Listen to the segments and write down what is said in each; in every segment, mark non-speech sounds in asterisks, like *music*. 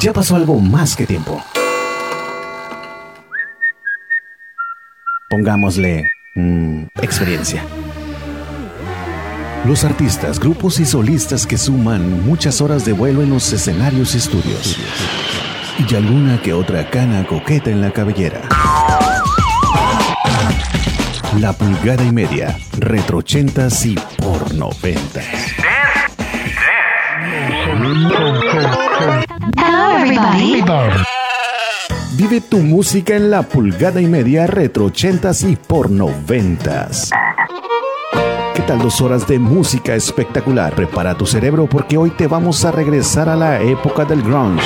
Ya pasó algo más que tiempo. Pongámosle mm, experiencia. Los artistas, grupos y solistas que suman muchas horas de vuelo en los escenarios y estudios. Y alguna que otra cana coqueta en la cabellera. La pulgada y media, retro ochentas y por noventas. Hello, everybody. Vive tu música en la pulgada y media retro ochentas y por noventas. ¿Qué tal dos horas de música espectacular? Prepara tu cerebro porque hoy te vamos a regresar a la época del grunge.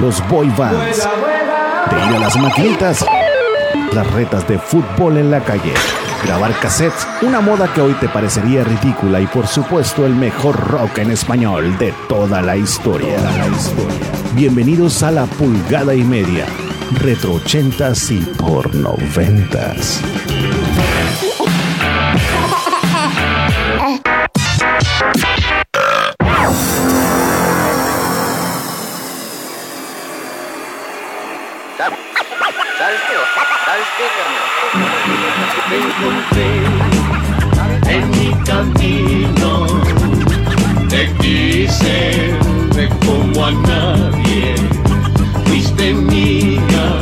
Los boy bands. De ir a las maquinitas. Las retas de fútbol en la calle. Grabar cassettes, una moda que hoy te parecería ridícula y por supuesto el mejor rock en español de toda la historia. La historia. Bienvenidos a la pulgada y media, retro ochentas y por noventas. Qué, carnal? en mi camino te quise de como a nadie fuiste mía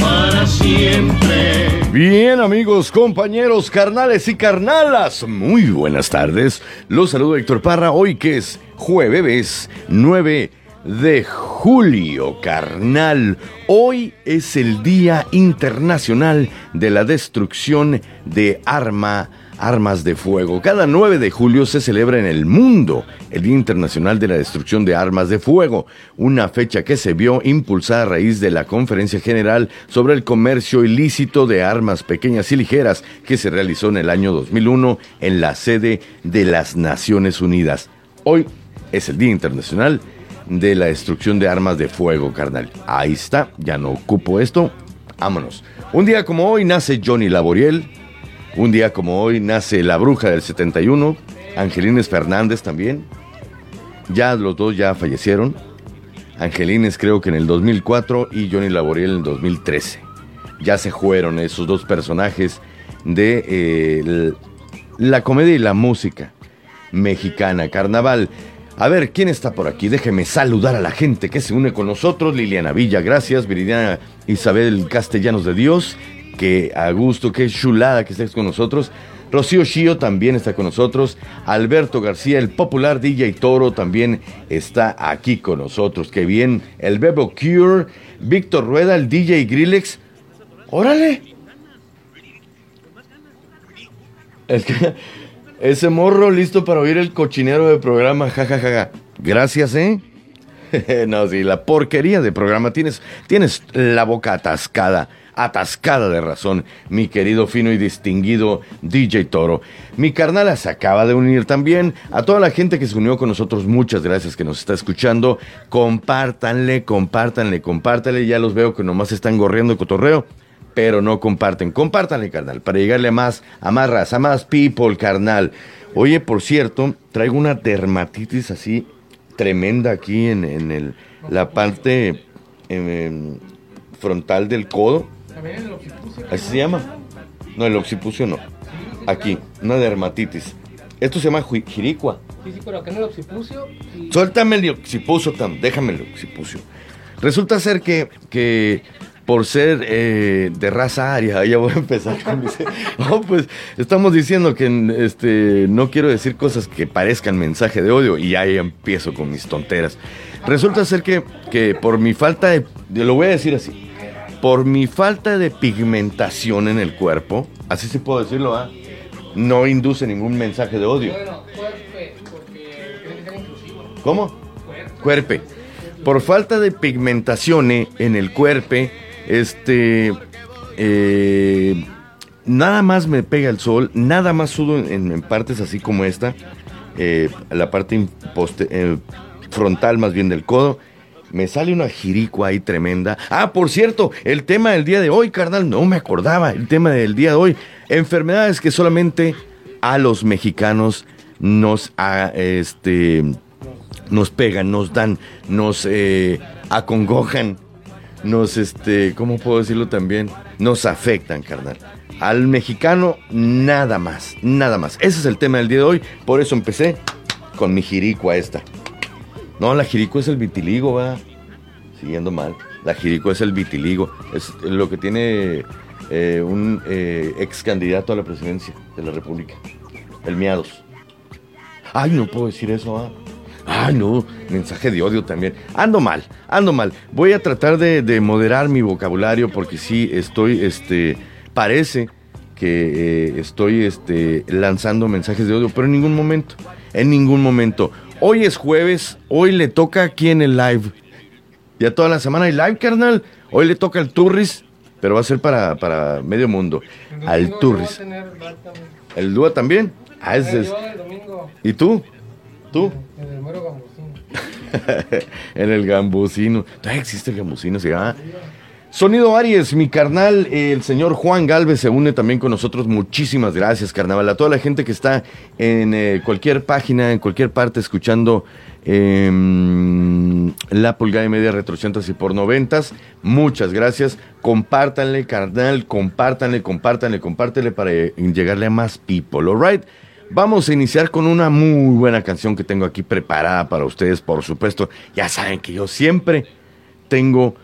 para siempre Bien amigos, compañeros, carnales y carnalas, muy buenas tardes. Los saludo Héctor Parra, hoy que es jueves 9 de julio, carnal. Hoy es el Día Internacional de la Destrucción de Arma, Armas de Fuego. Cada 9 de julio se celebra en el mundo el Día Internacional de la Destrucción de Armas de Fuego, una fecha que se vio impulsada a raíz de la Conferencia General sobre el Comercio Ilícito de Armas Pequeñas y Ligeras que se realizó en el año 2001 en la sede de las Naciones Unidas. Hoy es el Día Internacional la destrucción de armas de fuego, carnal. Ahí está, ya no ocupo esto. Vámonos. Un día como hoy nace Johnny Laboriel. Un día como hoy nace la bruja del 71. Angelines Fernández también. Ya los dos ya fallecieron. Angelines creo que en el 2004 y Johnny Laboriel en el 2013. Ya se fueron esos dos personajes de eh, la comedia y la música mexicana. Carnaval. A ver, ¿quién está por aquí? Déjeme saludar a la gente que se une con nosotros. Liliana Villa, gracias. Viridiana Isabel Castellanos de Dios, que a gusto, qué chulada que estés con nosotros. Rocío Shio también está con nosotros. Alberto García, el popular DJ Toro, también está aquí con nosotros. Qué bien. El Bebo Cure, Víctor Rueda, el DJ Grillex. ¡Órale! Es que ese morro listo para oír el cochinero de programa, jajajaja. Gracias, ¿eh? *laughs* no, sí, la porquería de programa. Tienes, tienes la boca atascada, atascada de razón, mi querido fino y distinguido DJ Toro. Mi carnala se acaba de unir también. A toda la gente que se unió con nosotros, muchas gracias que nos está escuchando. Compártanle, compártanle, compártanle. Ya los veo que nomás están gorriendo cotorreo pero no comparten. Compártanle, carnal, para llegarle a más, a más raza, a más people, carnal. Oye, por cierto, traigo una dermatitis así tremenda aquí en, en el, la parte em, em, frontal del codo. ¿Así se llama? No, el occipucio no. Aquí, una dermatitis. Esto se llama ji- jiricua. Sí, sí, pero acá en el occipucio. y- Suéltame el occipucio, tam, déjame el occipucio. Resulta ser que, que por ser eh, de raza aria, ya voy a empezar con mis... *laughs* No, pues estamos diciendo que este, no quiero decir cosas que parezcan mensaje de odio y ya empiezo con mis tonteras. Resulta ser que, que por mi falta de... Lo voy a decir así. Por mi falta de pigmentación en el cuerpo, así se puedo decirlo, ¿ah? No induce ningún mensaje de odio. Bueno, fuerte, porque inclusivo. ¿Cómo? Cuerpe. Por falta de pigmentación en el cuerpe, este. eh, nada más me pega el sol, nada más sudo en, partes así como esta, eh, la parte eh, frontal más bien del codo. Me sale una jiricua ahí tremenda. Ah, por cierto, el tema del día de hoy, carnal, no me acordaba. El tema del día de hoy, enfermedades que solamente a los mexicanos nos, ah, este, nos pegan, nos dan, nos acongojan, nos, este, ¿cómo puedo decirlo también? Nos afectan, carnal. Al mexicano, nada más, nada más. Ese es el tema del día de hoy, por eso empecé con mi jiricua esta. No, la jiricua es el vitiligo, va. Siguiendo mal. La jiricua es el vitiligo. Es lo que tiene eh, un eh, ex candidato a la presidencia de la República. El Miados. Ay, no puedo decir eso, ¿ah? No, mensaje de odio también. Ando mal, ando mal. Voy a tratar de, de moderar mi vocabulario porque sí estoy, este, parece que eh, estoy este, lanzando mensajes de odio, pero en ningún momento, en ningún momento. Hoy es jueves, hoy le toca aquí en el live. Ya toda la semana hay live, carnal. Hoy le toca el Turris, pero va a ser para, para medio mundo. Al Turris. tener. ¿El Dúa también? Ah, ese es. ¿Y tú? ¿Tú? En el mero gambusín. *laughs* en el gambusino. Todavía existe el gambusino, se llama. Sonido Aries, mi carnal, el señor Juan Galvez se une también con nosotros. Muchísimas gracias, carnaval. A toda la gente que está en eh, cualquier página, en cualquier parte, escuchando em, la pulgada y media retro 80 y por noventas. Muchas gracias. Compártanle, carnal, compártanle, compártanle, compártanle para eh, llegarle a más people, alright? Vamos a iniciar con una muy buena canción que tengo aquí preparada para ustedes, por supuesto. Ya saben que yo siempre tengo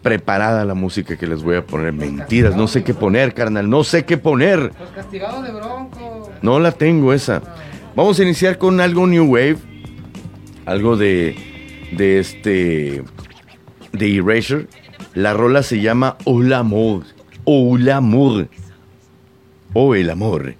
preparada la música que les voy a poner. Mentiras, no sé qué poner, carnal, no sé qué poner. Los castigados de Bronco. No la tengo esa. Vamos a iniciar con algo New Wave. Algo de. de este. de Erasure. La rola se llama Hola Amor. Hola Amor. O el amor.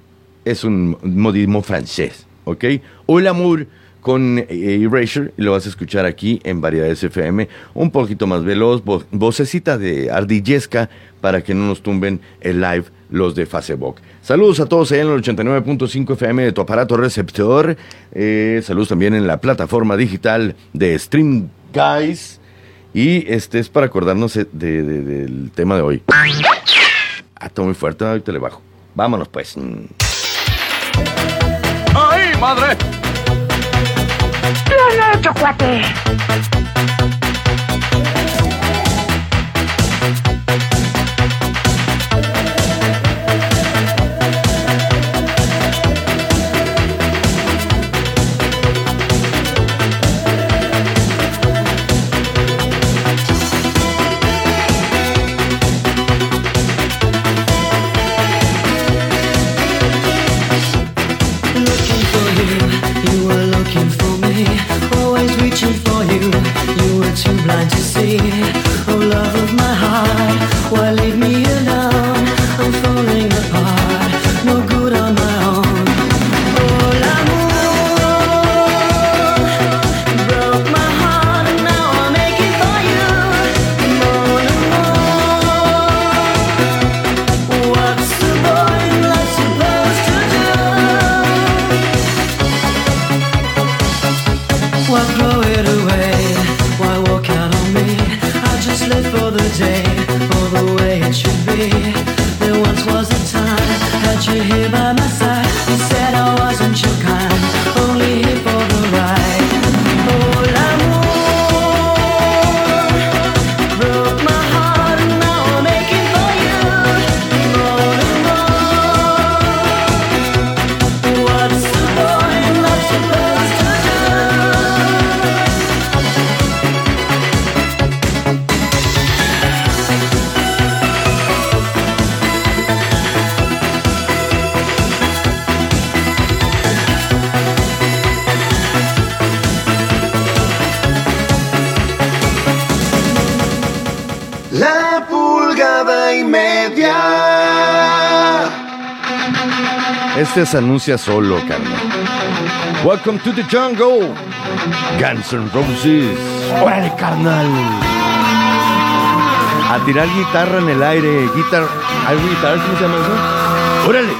Es un modismo francés. ¿Ok? Hola Amor con eh, Erasure. Lo vas a escuchar aquí en Variedades FM. Un poquito más veloz. vo- vocecita de ardillesca para que no nos tumben el live los de Facebook. Saludos a todos allá en el 89.5 FM de tu aparato receptor. Eh, saludos también en la plataforma digital de Stream Guys. Y este es para acordarnos de- de- del tema de hoy. Ah, está muy fuerte, ahorita le bajo. Vámonos pues. ¡Ay, madre! Bien hecho, cuate. Este se anuncia solo, carnal. Welcome to the jungle. Guns N' Roses. Órale, carnal. A tirar guitarra en el aire. Guitar. ¿Hay guitarra? ¿Cómo se llama eso? Órale.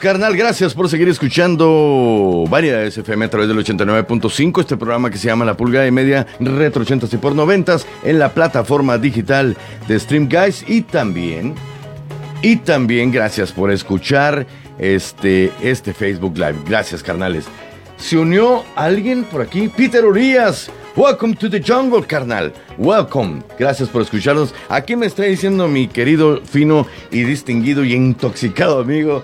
Carnal, gracias por seguir escuchando Variedades FM a través del 89.5, este programa que se llama La Pulgada y Media Retro 80 y por 90 en la plataforma digital de Stream Guys y también, y también gracias por escuchar este, este Facebook Live. Gracias, carnales. Se unió alguien por aquí, Peter Urias. Welcome to the jungle, carnal. Welcome. Gracias por escucharnos. Aquí me está diciendo mi querido, fino y distinguido y intoxicado amigo,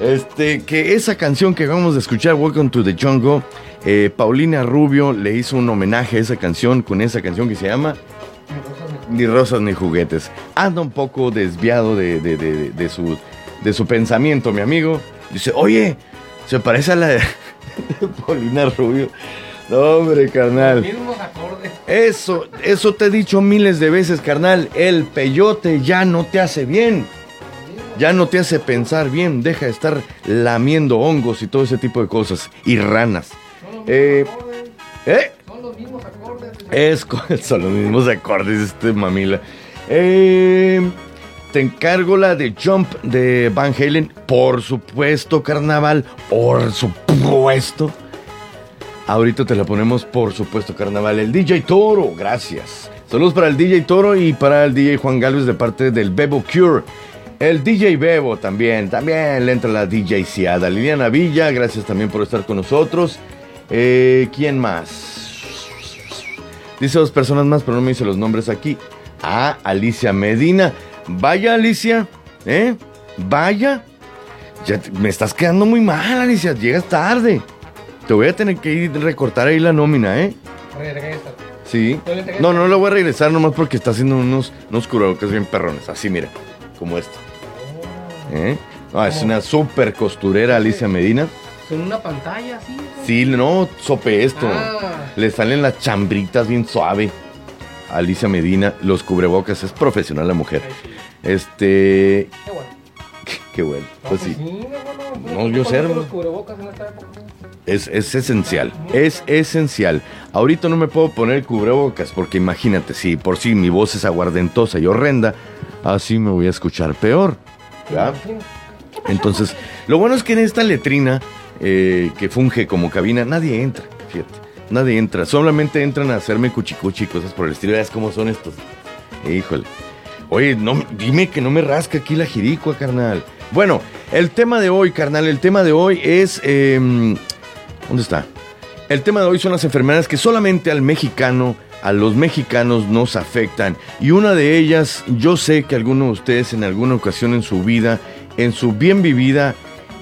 este, que esa canción que acabamos de escuchar, Welcome to the Jungle, eh, Paulina Rubio le hizo un homenaje a esa canción con esa canción que se llama Ni rosas ni juguetes. Anda un poco desviado de, de- de- de su, de su pensamiento, mi amigo. Dice, oye, se parece a la de, *laughs* Paulina Rubio. No, hombre, carnal. Mismos acordes. Eso, eso te he dicho miles de veces, carnal. El peyote ya no te hace bien. Ya no te hace pensar bien. Deja de estar lamiendo hongos y todo ese tipo de cosas. Y ranas. Eh, ¿eh? *laughs* Son los mismos acordes. Es, son los mismos acordes, este mamila. Eh, te encargo la de Jump de Van Halen. Por supuesto, carnaval. Por supuesto. Ahorita te la ponemos, por supuesto, carnaval. El DJ Toro, gracias. Saludos para el DJ Toro y para el DJ Juan Galvez de parte del Bebo Cure. El DJ Bebo también, también le entra la DJ Ciada. Liliana Villa, gracias también por estar con nosotros. Eh, ¿Quién más? Dice dos personas más, pero no me dice los nombres aquí. Ah, Alicia Medina. Vaya, Alicia, ¿eh? Vaya. Ya te- me estás quedando muy mal, Alicia. Llegas tarde. Te voy a tener que ir recortar ahí la nómina, ¿eh? Regresa. Sí. No, no lo voy a regresar nomás porque está haciendo unos, unos cubrebocas bien perrones. Así, mira. Como este. ¿Eh? No, es una súper costurera, Alicia Medina. Son una pantalla güey. Sí, no, sope esto. Ah. Le salen las chambritas bien suave. Alicia Medina, los cubrebocas, es profesional la mujer. Sí. Este. Qué bueno. Qué bueno. No, Pues pues sí. sí, No, yo sé, hermano. los cubrebocas en esta época. Es, es esencial, es esencial. Ahorita no me puedo poner cubrebocas porque imagínate, si por sí mi voz es aguardentosa y horrenda, así me voy a escuchar peor. ¿ya? Entonces, lo bueno es que en esta letrina eh, que funge como cabina, nadie entra, fíjate. Nadie entra, solamente entran a hacerme cuchicuchi y cosas por el estilo. ¿Ves cómo son estos? Híjole. Oye, no, dime que no me rasca aquí la jiricua, carnal. Bueno, el tema de hoy, carnal, el tema de hoy es... em, ¿Dónde está? El tema de hoy son las enfermedades que solamente al mexicano, a los mexicanos nos afectan. Y una de ellas, yo sé que algunos de ustedes en alguna ocasión en su vida, en su bien vivida,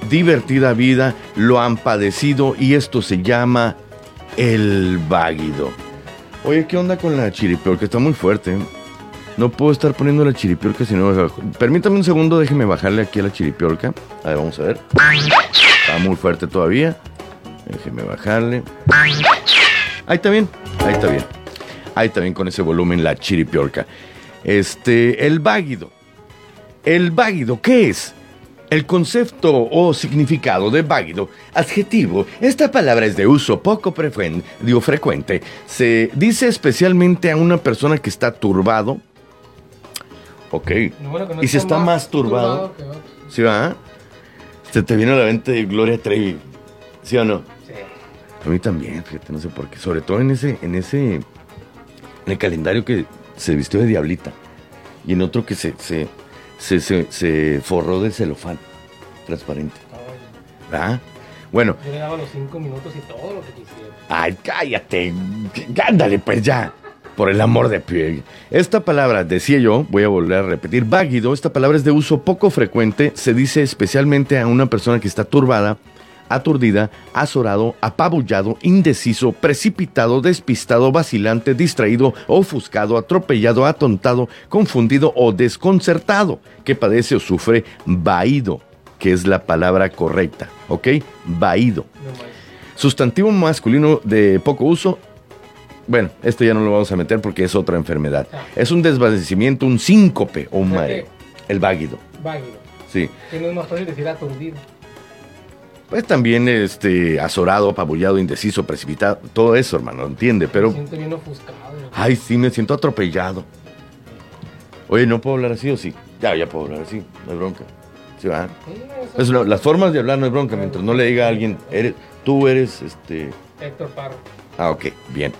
divertida vida, lo han padecido y esto se llama el váguido. Oye, ¿qué onda con la chiripiorca? Está muy fuerte. ¿eh? No puedo estar poniendo la chiripiorca si no. Permítame un segundo, déjeme bajarle aquí a la chiripiorca. A ver, vamos a ver. Está muy fuerte todavía. Déjeme bajarle. Ahí está bien, ahí está bien. Ahí bien con ese volumen la chiripiorca. Este, el váguido. El váguido, ¿qué es? El concepto o significado de váguido, adjetivo, esta palabra es de uso poco frecuente, digo frecuente. Se dice especialmente a una persona que está turbado. Ok. Bueno no y si está más turbado. otro. ¿Sí va? Se te viene a la mente de Gloria Trevi. ¿Sí o no? Sí. A mí también, fíjate, no sé por qué. Sobre todo en ese, en ese, en el calendario que se vistió de diablita. Y en otro que se, se, se, se, se forró de celofán transparente. ¿Verdad? Bueno, Yo le daba los cinco minutos y todo lo que quisiera. ay, cállate. Ándale, pues ya. Por el amor de Pierre. Esta palabra, decía yo, voy a volver a repetir, váguido, esta palabra es de uso poco frecuente, se dice especialmente a una persona que está turbada, aturdida, azorado, apabullado, indeciso, precipitado, despistado, vacilante, distraído, ofuscado, atropellado, atontado, confundido o desconcertado, que padece o sufre vaído, que es la palabra correcta, ¿ok? Vaído. Sustantivo masculino de poco uso. Bueno, este ya no lo vamos a meter porque es otra enfermedad. Ah. Es un desvanecimiento, un síncope o un mareo. El váguido, Váguido. sí. Que no es más fácil decir aturdido. Pues también este azorado, apabullado, indeciso, precipitado, todo eso, hermano, entiende, pero Me siento bien ofuscado. ay, sí me siento atropellado. Oye, ¿no puedo hablar así o sí? Ya, ya puedo hablar así, no hay bronca. ¿Sí va? Sí, eso Es lo- las formas de hablar no es bronca, mientras no le diga a alguien, eres, tú eres, este... Héctor Parro. Ah, ok, bien.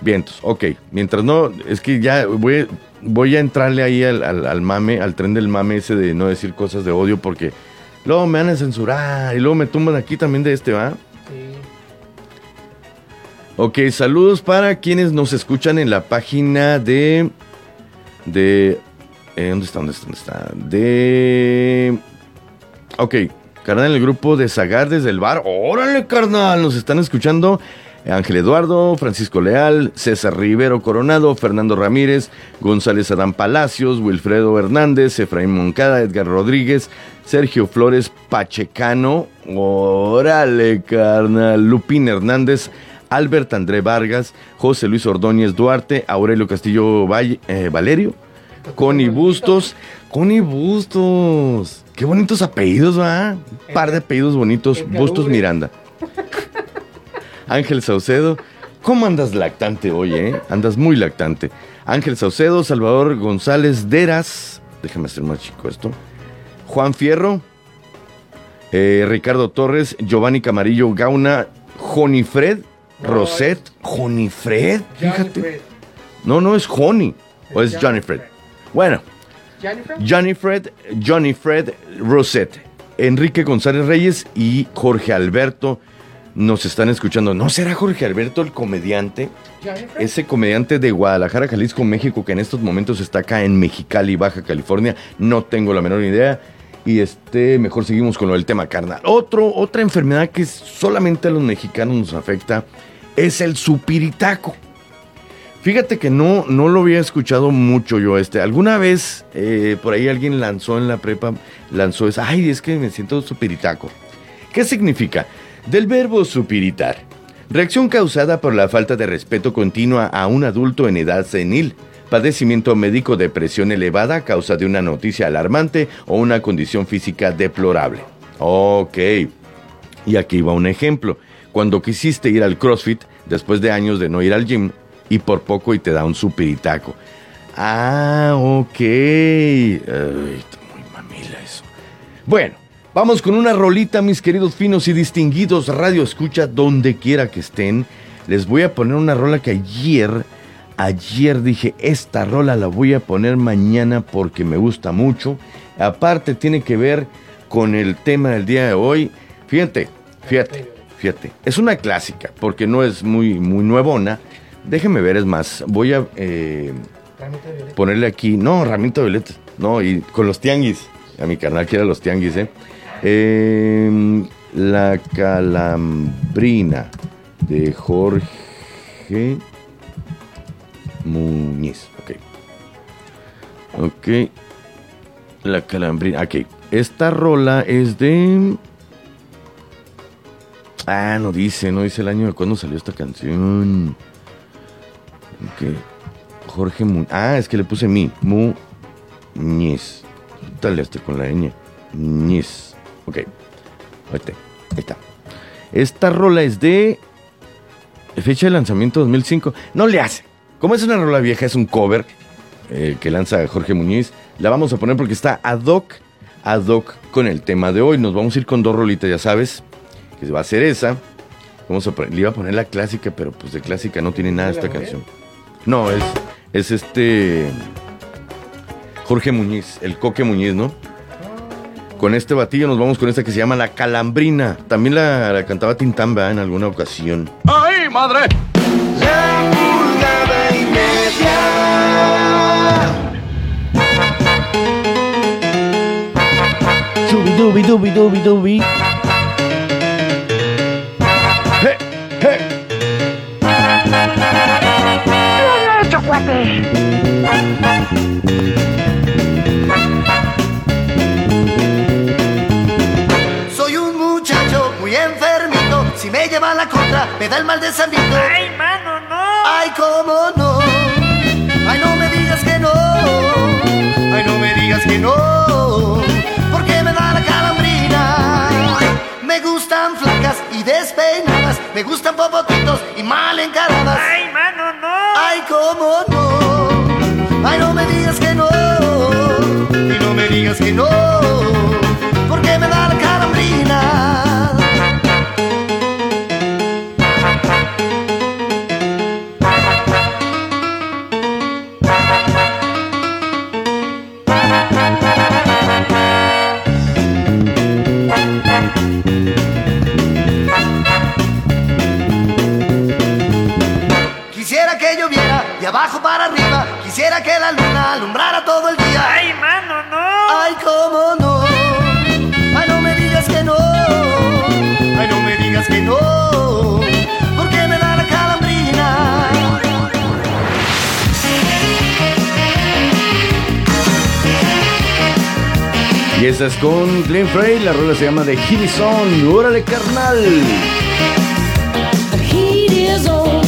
Bien, entonces, ok. Mientras no, es que ya voy, voy a entrarle ahí al, al- al mame, al tren del mame ese de no decir cosas de odio porque luego me van a censurar y luego me tumban aquí también de este, ¿va? Sí. Ok, saludos para quienes nos escuchan en la página de... de eh, ¿Dónde está? ¿Dónde está? ¿Dónde está? De... Ok, carnal, el grupo de Zagar desde el bar. Órale, carnal, nos están escuchando. Ángel Eduardo, Francisco Leal, César Rivero Coronado, Fernando Ramírez, González Adán Palacios, Wilfredo Hernández, Efraín Moncada, Edgar Rodríguez, Sergio Flores Pachecano, órale, carnal, Lupín Hernández, Albert André Vargas, José Luis Ordóñez Duarte, Aurelio Castillo Valle- eh, Valerio, Connie Bustos, Connie Bustos. Qué bonitos apellidos, ¿va? Un par de apellidos bonitos. Bustos. Miranda. Ángel Saucedo. ¿Cómo andas lactante hoy, eh? Andas muy lactante. Ángel Saucedo, Salvador González Deras. Déjame hacer más chico esto. Juan Fierro. eh, Ricardo Torres, Giovanni Camarillo Gauna, Jonifred, No, Roset, Jonifred, fíjate. Fred. No, no es Honey, o es Johnny Fred. Bueno, Johnny Fred. Johnny Fred, Rosette, Enrique González Reyes y Jorge Alberto nos están escuchando. ¿No será Jorge Alberto el comediante? Ese comediante de Guadalajara, Jalisco, México, que en estos momentos está acá en Mexicali, Baja California. No tengo la menor idea. Y este, mejor seguimos con lo del tema carnal. Otro, otra enfermedad que solamente a los mexicanos nos afecta es el supiritaco. Fíjate que no, no lo había escuchado mucho yo este. Alguna vez eh, por ahí alguien lanzó en la prepa, lanzó esa, ay, es que me siento supiritaco. ¿Qué significa? Del verbo supiritar. Reacción causada por la falta de respeto continua a un adulto en edad senil. Padecimiento médico de presión elevada a causa de una noticia alarmante o una condición física deplorable. Ok. Y aquí va un ejemplo. Cuando quisiste ir al CrossFit después de años de no ir al gym y por poco y te da un supiritaco. Ah, ok. Ay, muy mamila eso. Bueno, vamos con una rolita, mis queridos finos y distinguidos radio escucha donde quiera que estén. Les voy a poner una rola que ayer, ayer dije, esta rola la voy a poner mañana porque me gusta mucho. Aparte tiene que ver con el tema del día de hoy. Fíjate, fíjate, fíjate. Es una clásica porque no es muy, muy nuevona. Déjenme ver, es más, voy a... eh, ponerle aquí, no, ramito de violeta, no, y con los tianguis, a mi carnal quiere los tianguis, ¿eh? Eh, La calambrina de Jorge Muñiz, ok. Ok, la calambrina, ok. Esta rola es de... Ah, no dice, no dice el año de cuándo salió esta canción. Ok. Jorge Muñiz. Ah, es que le puse mi. Muñiz. Dale este con la ñ. Muñiz. Ok. Ahí está. Esta rola es de. Fecha de lanzamiento 2005. No le hace. Como es una rola vieja, es un cover eh, que lanza Jorge Muñiz. La vamos a poner porque está ad hoc. Ad hoc con el tema de hoy. Nos vamos a ir con dos rolitas, ya sabes. Que va a ser esa. Vamos a poner- le iba a poner la clásica, pero pues de clásica no tiene nada ¿Es la esta canción. No, es, es este. Jorge Muñiz, el Coque Muñiz, ¿no? Con este batillo nos vamos con esta que se llama La Calambrina. También la, la cantaba Tintamba en alguna ocasión. ¡Ay, madre! Dubi dubi dubi dubi. ¡Hey! ¡Hey! Soy un muchacho muy enfermito. Si me lleva la contra, me da el mal de Sanito. ¡Ay, mano, no! ¡Ay, cómo no! ¡Ay, no me digas que no! ¡Ay, no me digas que no! Me gustan flacas y despeinadas. Me gustan popotitos y mal encaradas. ¡Ay, mano, no! ¡Ay, cómo no! ¡Ay, no me digas que no! Y no me digas que no. luna que no. Porque me da la calambrina. Y esa es con Glenn Frey, la rola se llama The Heat is On. ¡Órale, carnal! The heat is on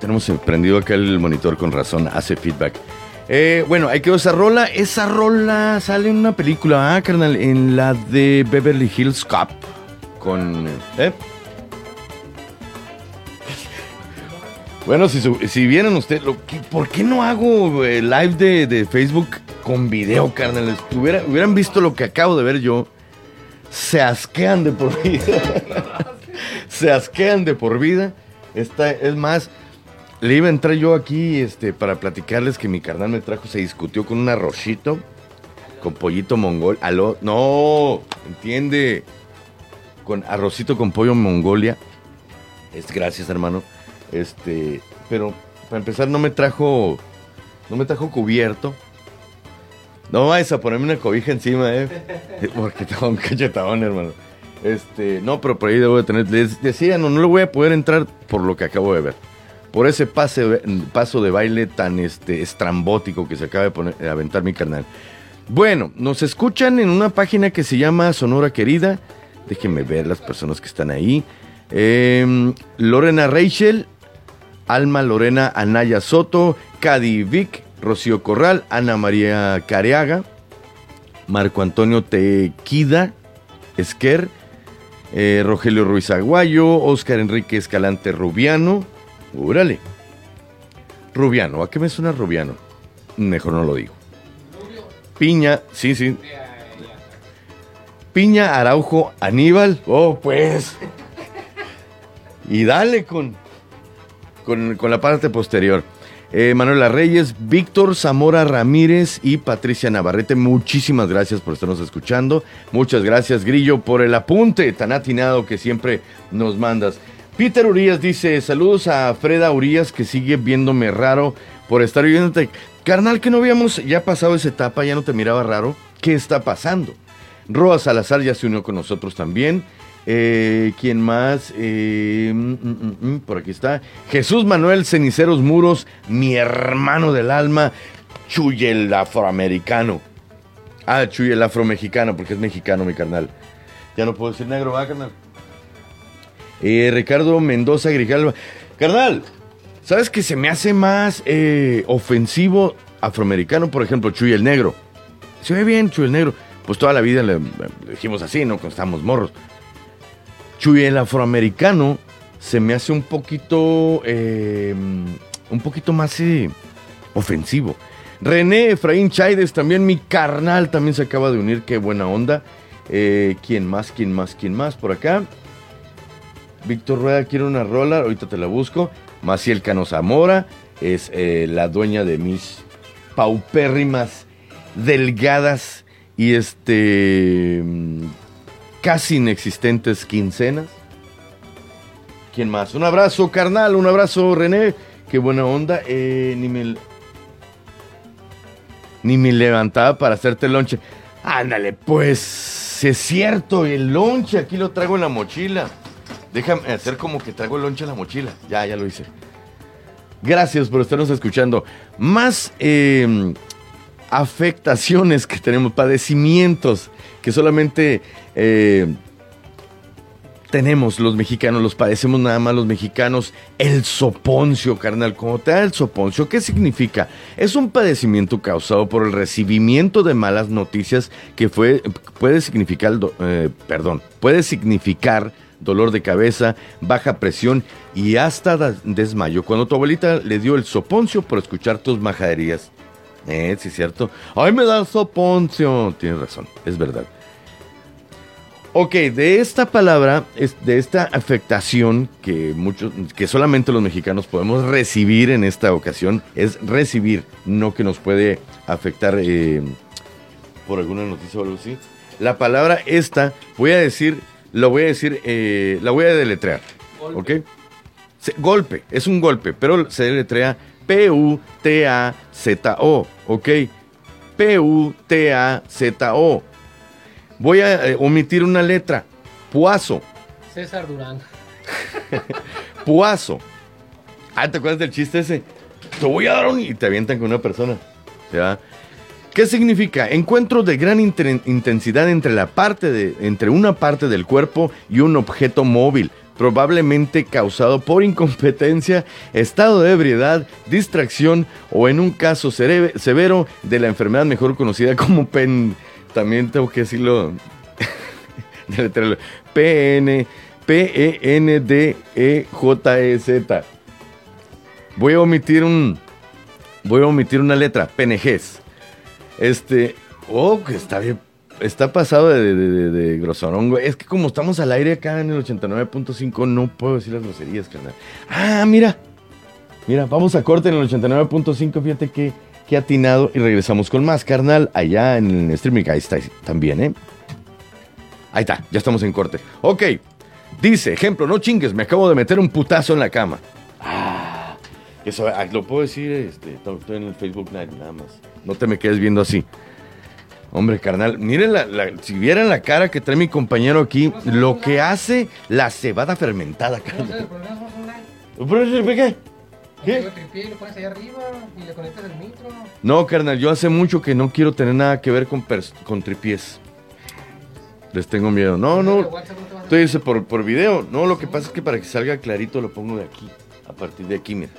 tenemos prendido acá el monitor con razón, hace feedback. Eh, bueno, hay que esa rola. Esa rola sale en una película, ah, carnal, en la de Beverly Hills Cop. Con. ¿Eh? Bueno, si, si vieran ustedes, ¿por qué no hago eh, live de, de Facebook con video, carnal? Hubiera- hubieran visto lo que acabo de ver yo. Se asquean de por vida. *laughs* se asquean de por vida. Esta, es más, le iba a entrar yo aquí este, para platicarles que mi carnal me trajo, se discutió con un arrocito, con pollito mongol. Aló, no, entiende. Con arrocito con pollo mongolia. Es gracias, hermano. Este, pero para empezar no me trajo, no me trajo cubierto. No vayas a ponerme una cobija encima, eh. *laughs* Porque tengo un cachetadón, hermano. Este, no, pero por ahí debo de tener. Les decía, no, no le voy a poder entrar por lo que acabo de ver. Por ese pase, paso de baile tan este, estrambótico que se acaba de poner, aventar mi carnal. Bueno, nos escuchan en una página que se llama Sonora Querida. Déjenme ver las personas que están ahí. Em, Lorena Rachel, Alma Lorena Anaya Soto, Cady Vic, Rocío Corral, Ana María Careaga, Marco Antonio Tequida, Esquer, eh, Rogelio Ruiz Aguayo, Oscar Enrique Escalante Rubiano. Órale. Rubiano, ¿a qué me suena Rubiano? Mejor no lo digo. Piña, sí, sí. Piña Araujo Aníbal. Oh, pues. Y dale con, con, con la parte posterior. Eh, Manuela Reyes, Víctor Zamora Ramírez y Patricia Navarrete, muchísimas gracias por estarnos escuchando. Muchas gracias, Grillo, por el apunte tan atinado que siempre nos mandas. Peter Urias dice: Saludos a Freda Urias, que sigue viéndome raro por estar viéndote. Carnal, que no habíamos ya pasado esa etapa, ya no te miraba raro. ¿Qué está pasando? Roa Salazar ya se unió con nosotros también. Eh, ¿Quién más? Eh, mm, mm, mm, por aquí está. Jesús Manuel Ceniceros Muros, mi hermano del alma. Chuy el afroamericano. Ah, Chuy el afromexicano, porque es mexicano, mi carnal. Ya no puedo decir negro, ¿va, carnal? Eh, Ricardo Mendoza Grijalva. Carnal, ¿sabes que se me hace más eh, ofensivo afroamericano, por ejemplo, Chuy el negro? Se ve bien, Chuy el negro. Pues toda la vida le, dijimos así, ¿no? Cuando estábamos morros. Chuy el afroamericano se me hace un poquito, eh, un poquito más ofensivo. René Efraín Chaides, también mi carnal, también se acaba de unir, qué buena onda. ¿Quién más? ¿Quién más? ¿Quién más? Por acá. Víctor Rueda quiere una rola, ahorita te la busco. Maciel Cano Zamora es eh, la dueña de mis paupérrimas, delgadas y este mm, casi inexistentes quincenas. ¿Quién más? Un abrazo, carnal, un abrazo, René. Qué buena onda. Eh, ni me ni me levantaba para hacerte el lonche. Ándale, pues, es cierto, el lonche aquí lo traigo en la mochila. Déjame hacer como que traigo el lonche en la mochila. Ya, ya lo hice. Gracias por estarnos escuchando. Más eh, afectaciones que tenemos, padecimientos que solamente eh, tenemos los mexicanos, los padecemos nada más los mexicanos. El soponcio, carnal, ¿cómo te da el soponcio? ¿Qué significa? Es un padecimiento causado por el recibimiento de malas noticias que fue, puede significar, eh, perdón, puede significar dolor de cabeza, baja presión y hasta desmayo. Cuando tu abuelita le dio el soponcio por escuchar tus majaderías. Eh, sí, es cierto. Ay, me da soponcio. Tienes razón, es verdad. Ok, de esta palabra, de esta afectación que muchos, que solamente los mexicanos podemos recibir en esta ocasión, es recibir, no que nos puede afectar eh, por alguna noticia o algo así. La palabra esta, voy a decir, lo voy a decir, eh, la voy a deletrear, ¿ok? Se- golpe, es un golpe, pero se deletrea P-U-T-A-Z-O, ¿ok? P-U-T-A-Z-O. Voy a eh, omitir una letra. Puazo. César Durán. *laughs* Puazo. Ah, ¿te acuerdas del chiste ese? Te voy a dar un... Y te avientan con una persona. ¿Ya? ¿Qué significa? Encuentro de gran intensidad entre la parte de, entre una parte del cuerpo y un objeto móvil, probablemente causado por incompetencia, estado de ebriedad, distracción o en un caso severo de la enfermedad mejor conocida como pen. También tengo que decirlo. *laughs* P-N. P-E-N-D-E-J-E-Z. Voy a omitir un. Voy a omitir una letra. PNGs. Este. Oh, que está bien. Está pasado de, de, de- grosorongo. Es que como estamos al aire acá en el 89.5, no puedo decir las groserías, carnal. Ah, mira. Mira, vamos a corte en el 89.5. Fíjate que, que atinado. Y regresamos con más, carnal. Allá en el streaming. Ahí está también, ¿eh? Ahí está, ya estamos en corte. Ok, dice, ejemplo, no chingues, me acabo de meter un putazo en la cama. Ah, eso ah, lo puedo decir, este, to- estoy en el Facebook Live nada más. No te me quedes viendo así. Hombre, carnal, miren, la, la- si vieran la cara que trae mi compañero aquí, lo que hace la cebada fermentada, carnal. el problema es online. ¿Pero ¿Qué? No, carnal, yo hace mucho que no quiero tener nada que ver con, con tripiés. Les tengo miedo. No, no, Tú dices por, por video. No, lo que pasa es que para que salga clarito lo pongo de aquí. A partir de aquí, mira.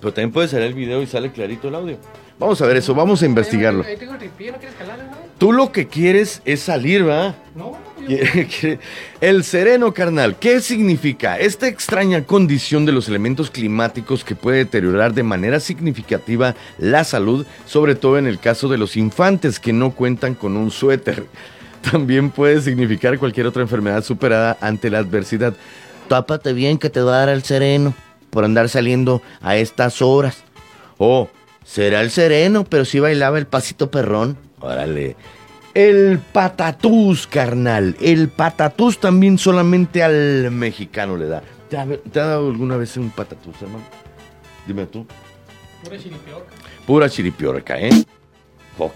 Pero también puede salir el video y sale clarito el audio. Vamos a ver eso, vamos a investigarlo. Ahí tengo el tripié, ¿no quieres calarle, no? Tú lo que quieres es salir, ¿va? No, yo- *laughs* El sereno, carnal, ¿qué significa? Esta extraña condición de los elementos climáticos que puede deteriorar de manera significativa la salud, sobre todo en el caso de los infantes que no cuentan con un suéter. *laughs* También puede significar cualquier otra enfermedad superada ante la adversidad. Tápate bien que te va a dar el sereno por andar saliendo a estas horas. Oh, será el sereno, pero sí bailaba el pasito perrón. Órale. El patatús, carnal. El patatús también solamente al mexicano le da. ¿Te ha, te ha dado alguna vez un patatús, hermano? Dime tú. Pura chiripioca. Pura chiripiorca, ¿eh?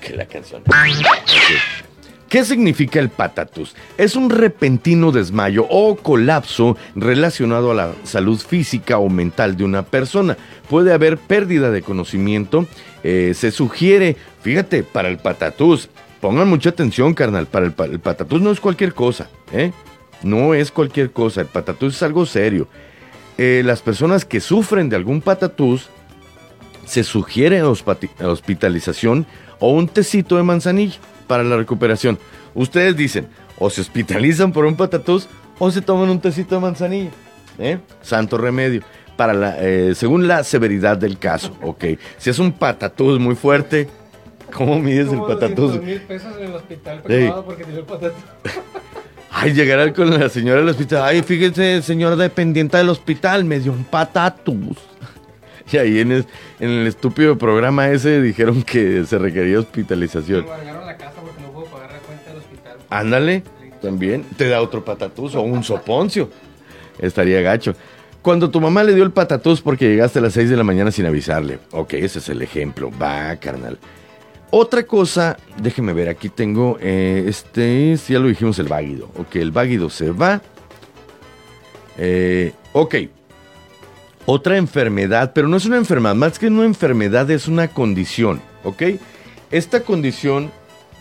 Que la canción. Ok. ¿Qué significa el patatús? Es un repentino desmayo o colapso relacionado a la salud física o mental de una persona. Puede haber pérdida de conocimiento. eh, se sugiere, fíjate, para el patatús, pongan mucha atención, carnal, para el, el no es cualquier cosa, ¿eh? No es cualquier cosa, el patatús es algo serio. Eh, las personas que sufren de algún patatús, se sugiere hospitalización o un tecito de manzanilla para la recuperación. Ustedes dicen, o se hospitalizan por un patatús o se toman un tecito de manzanilla. ¿eh? Santo remedio. Para la, eh, según la severidad del caso, ok. Si es un patatús muy fuerte, ¿cómo mides el patatús? 200 mil pesos en el hospital porque tiene el patatús. *laughs* Ay, llegará con la señora del hospital. Ay, fíjese, señora dependiente del hospital, me dio un patatús. *laughs* Y ahí en, es- en el estúpido programa ese dijeron que se requería hospitalización. embargaron la casa Ándale, también te da otro patatús o un soponcio. Estaría gacho. Cuando tu mamá le dio el patatús porque llegaste a las 6 de la mañana sin avisarle. Ok, ese es el ejemplo. Va, carnal. Otra cosa, déjeme ver, aquí tengo, eh, este, es- ya lo dijimos, el váguido. Ok, el váguido se va. Eh, ok. Otra enfermedad, pero no es una enfermedad, más que una enfermedad es una condición, ¿ok? Esta condición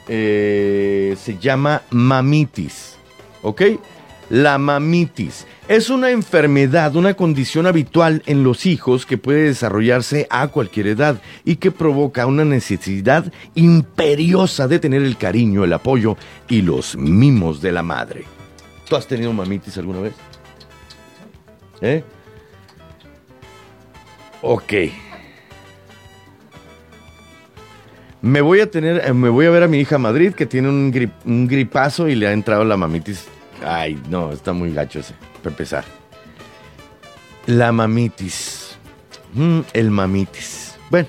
eh, se llama mamitis, ¿ok? La mamitis es una enfermedad, una condición habitual en los hijos que puede desarrollarse a cualquier edad y que provoca una necesidad imperiosa de tener el cariño, el apoyo y los mimos de la madre. ¿Tú has tenido mamitis alguna vez? ¿Eh? Ok. Me voy a tener, eh, me voy a ver a mi hija Madrid que tiene un, grip- un gripazo y le ha entrado la mamitis. Ay, no, está muy gacho ese, para empezar. La mamitis. Mm, el mamitis. Bueno,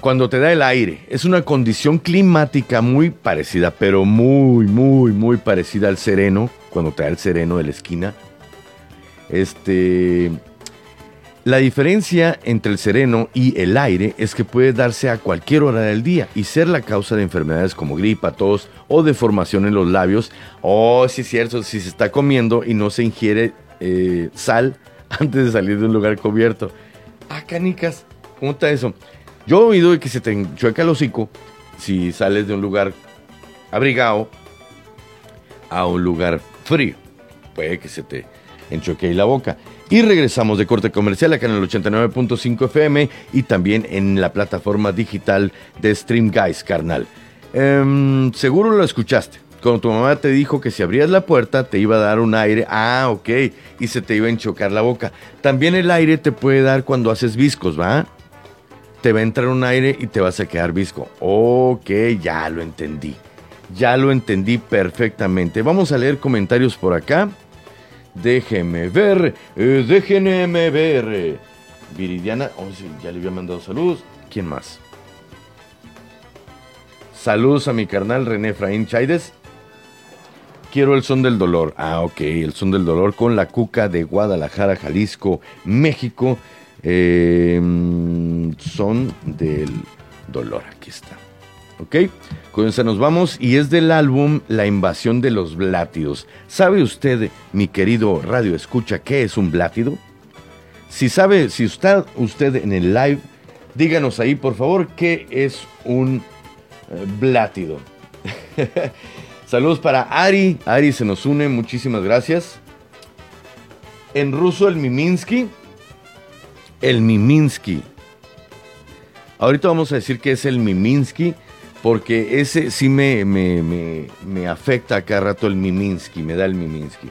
cuando te da el aire, es una condición climática muy parecida, pero muy, muy, muy parecida al sereno, cuando te da el sereno de la esquina. Este. La diferencia entre el sereno y el aire es que puede darse a cualquier hora del día y ser la causa de enfermedades como gripa, tos o deformación en los labios. Oh, sí es cierto, si se está comiendo y no se ingiere eh, sal *laughs* antes de salir de un lugar cubierto. Ah, canicas, ¿cómo está eso? Yo he oído que se te enchueca el hocico si sales de un lugar abrigado a un lugar frío. Puede que se te enchoque ahí la boca. Y regresamos de corte comercial acá en el 89.5 FM y también en la plataforma digital de Stream Guys, carnal. Em, seguro lo escuchaste. Cuando tu mamá te dijo que si abrías la puerta te iba a dar un aire, ah, ok, y se te iba a enchocar la boca. También el aire te puede dar cuando haces viscos, ¿va? Te va a entrar un aire y te vas a quedar visco. Ok, ya lo entendí. Ya lo entendí perfectamente. Vamos a leer comentarios por acá. Déjeme ver, eh, déjenme ver. Viridiana, oh, ya le había mandado saludos. ¿Quién más? Saludos a mi carnal René Efraín Chaides. Quiero el son del dolor. Ah, ok, el son del dolor con la cuca de Guadalajara, Jalisco, México. Eh, mm, son del dolor, aquí está. ¿Ok? Con esa nos vamos y es del álbum La invasión de los blátidos. ¿Sabe usted, mi querido radio escucha, qué es un blátido? Si sabe, si está usted en el live, díganos ahí, por favor, qué es un eh, blátido. *laughs* Saludos para Ari. Ari se nos une, muchísimas gracias. En ruso, el Miminsky. El Miminsky. Ahorita vamos a decir que es el Miminsky, porque ese sí me, me, me, me afecta a cada rato el Miminsky, me da el Miminsky.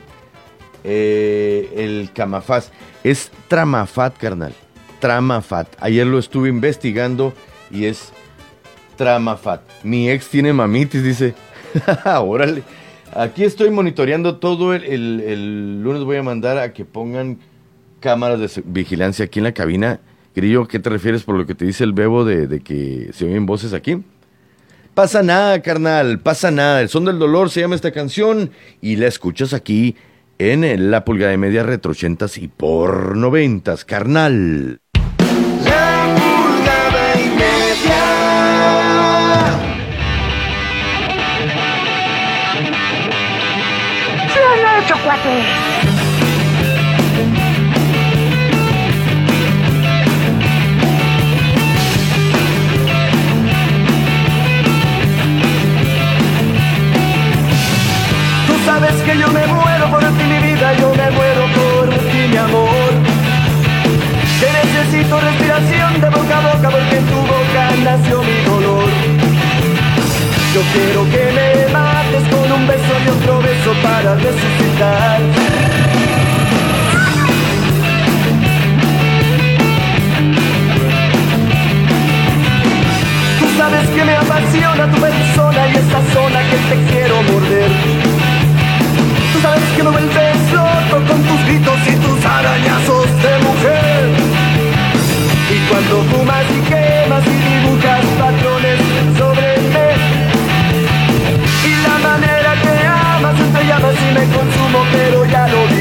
Eh, el Camafaz es Tramafat, carnal. Tramafat. Ayer lo estuve investigando y es Tramafat. Mi ex tiene mamitis, dice. *laughs* Órale. Aquí estoy monitoreando todo el, el- el lunes. Voy a mandar a que pongan cámaras de vigilancia aquí en la cabina. Grillo, ¿qué te refieres por lo que te dice el bebo de, de que se oyen voces aquí? Pasa nada, carnal, pasa nada. El son del dolor se llama esta canción y la escuchas aquí en La Pulgada de Media Retro 80s y por 90s, carnal. sabes que yo me muero por ti, mi vida, yo me muero por ti, mi amor. Que necesito respiración de boca a boca porque en tu boca nació mi dolor. Yo quiero que me mates con un beso y otro beso para resucitar. Tú sabes que me apasiona tu persona y esa zona que te quiero morder. Que me vuelves loco con tus gritos y tus arañazos de mujer. Y cuando fumas y quemas y dibujas patrones sobre mí. Y la manera que amas entre llamas y me consumo, pero ya lo viví.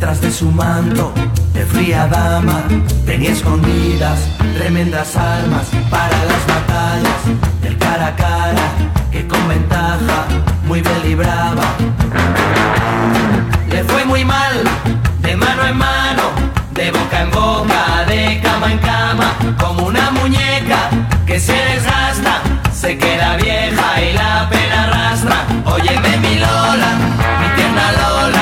Detrás de su manto, de fría dama, tenía escondidas tremendas armas para las batallas del cara a cara, que con ventaja muy bien libraba. Le fue muy mal, de mano en mano, de boca en boca, de cama en cama, como una muñeca que se desgasta, se queda vieja y la pena arrastra. Óyeme mi Lola, mi tierna Lola,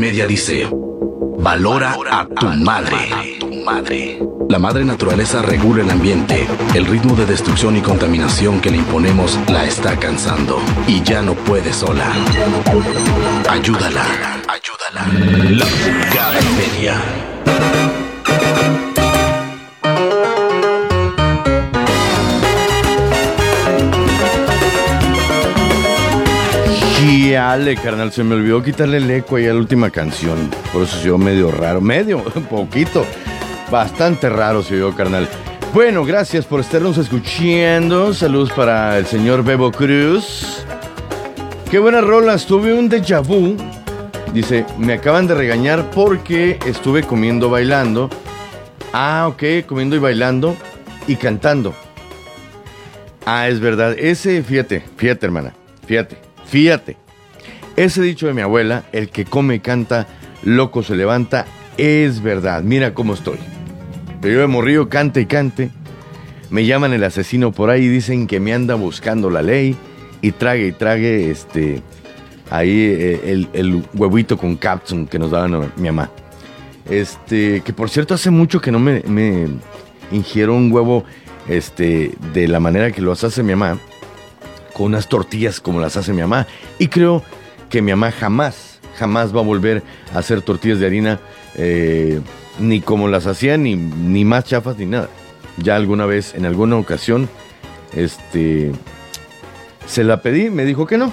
media dice, valora a tu madre. La madre naturaleza regula el ambiente. El ritmo de destrucción y contaminación que le imponemos la está cansando y ya no puede sola. Ayúdala. Ayúdala. La media. Y Chale, carnal, se me olvidó quitarle el eco ahí a la última canción. Por eso se medio raro. Medio, *laughs* poquito. Bastante raro se oyó, carnal. Bueno, gracias por estarnos escuchando. Saludos para el señor Bebo Cruz. Qué buenas rolas. Tuve un déjà vu. Dice, me acaban de regañar porque estuve comiendo bailando. Ah, ok, comiendo y bailando y cantando. Ah, es verdad. Ese, fíjate, fíjate, hermana. Fíjate, fíjate. Ese dicho de mi abuela, el que come y canta, loco se levanta, es verdad. Mira cómo estoy. Pero yo de morrillo cante y cante. Me llaman el asesino por ahí y dicen que me anda buscando la ley y trague y trague este ahí eh, el, huevito con capsun que nos daba no- mi mamá. Este, que por cierto hace mucho que no me, me ingiero un huevo este, de la manera que lo hace mi mamá, con unas tortillas como las hace mi mamá. Y creo que mi mamá jamás, jamás va a volver a hacer tortillas de harina, eh, ni como las hacía, ni, ni más chafas, ni nada. Ya alguna vez, en alguna ocasión, este, se la pedí, me dijo que no,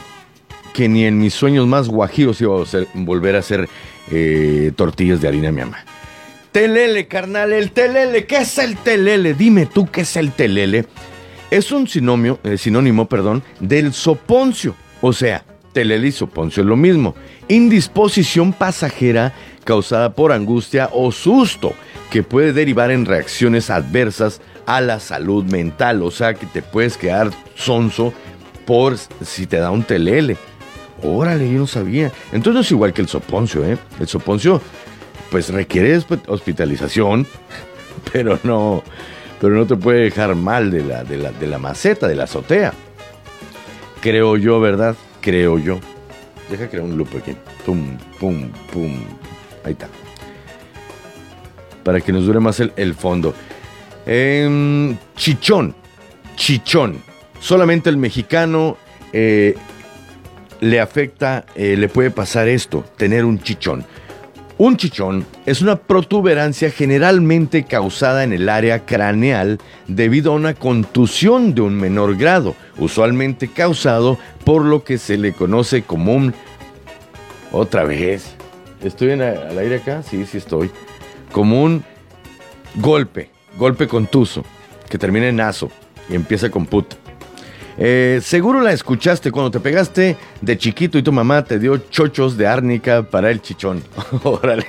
que ni en mis sueños más guajiros iba a hacer- volver a hacer eh, tortillas de harina mi mamá. Telele, carnal, el telele, ¿qué es el telele? Dime tú qué es el telele. Es un sinónimo, eh, sinónimo, perdón, del soponcio. O sea, soponcio es lo mismo. Indisposición pasajera causada por angustia o susto que puede derivar en reacciones adversas a la salud mental. O sea, que te puedes quedar sonso por si te da un telele. Órale, yo no sabía. Entonces no es igual que el soponcio, ¿eh? El soponcio, pues requiere hosp- hospitalización, *laughs* pero no, pero no te puede dejar mal de la, de la, de la maceta, de la azotea. Creo yo, ¿verdad? Creo yo. Deja crear un loop aquí. Pum, pum, pum. Ahí está. Para que nos dure más el, fondo. Em, chichón. Chichón. Solamente el mexicano eh, le afecta, eh, le puede pasar esto, tener un chichón. Un chichón es una protuberancia generalmente causada en el área craneal debido a una contusión de un menor grado, usualmente causado por lo que se le conoce como un... Otra vez. ¿Estoy en al aire acá? Sí, sí estoy. Como un golpe, golpe contuso, que termina en aso y empieza con put. Eh, seguro la escuchaste cuando te pegaste de chiquito y tu mamá te dio chochos de árnica para el chichón. *laughs* órale,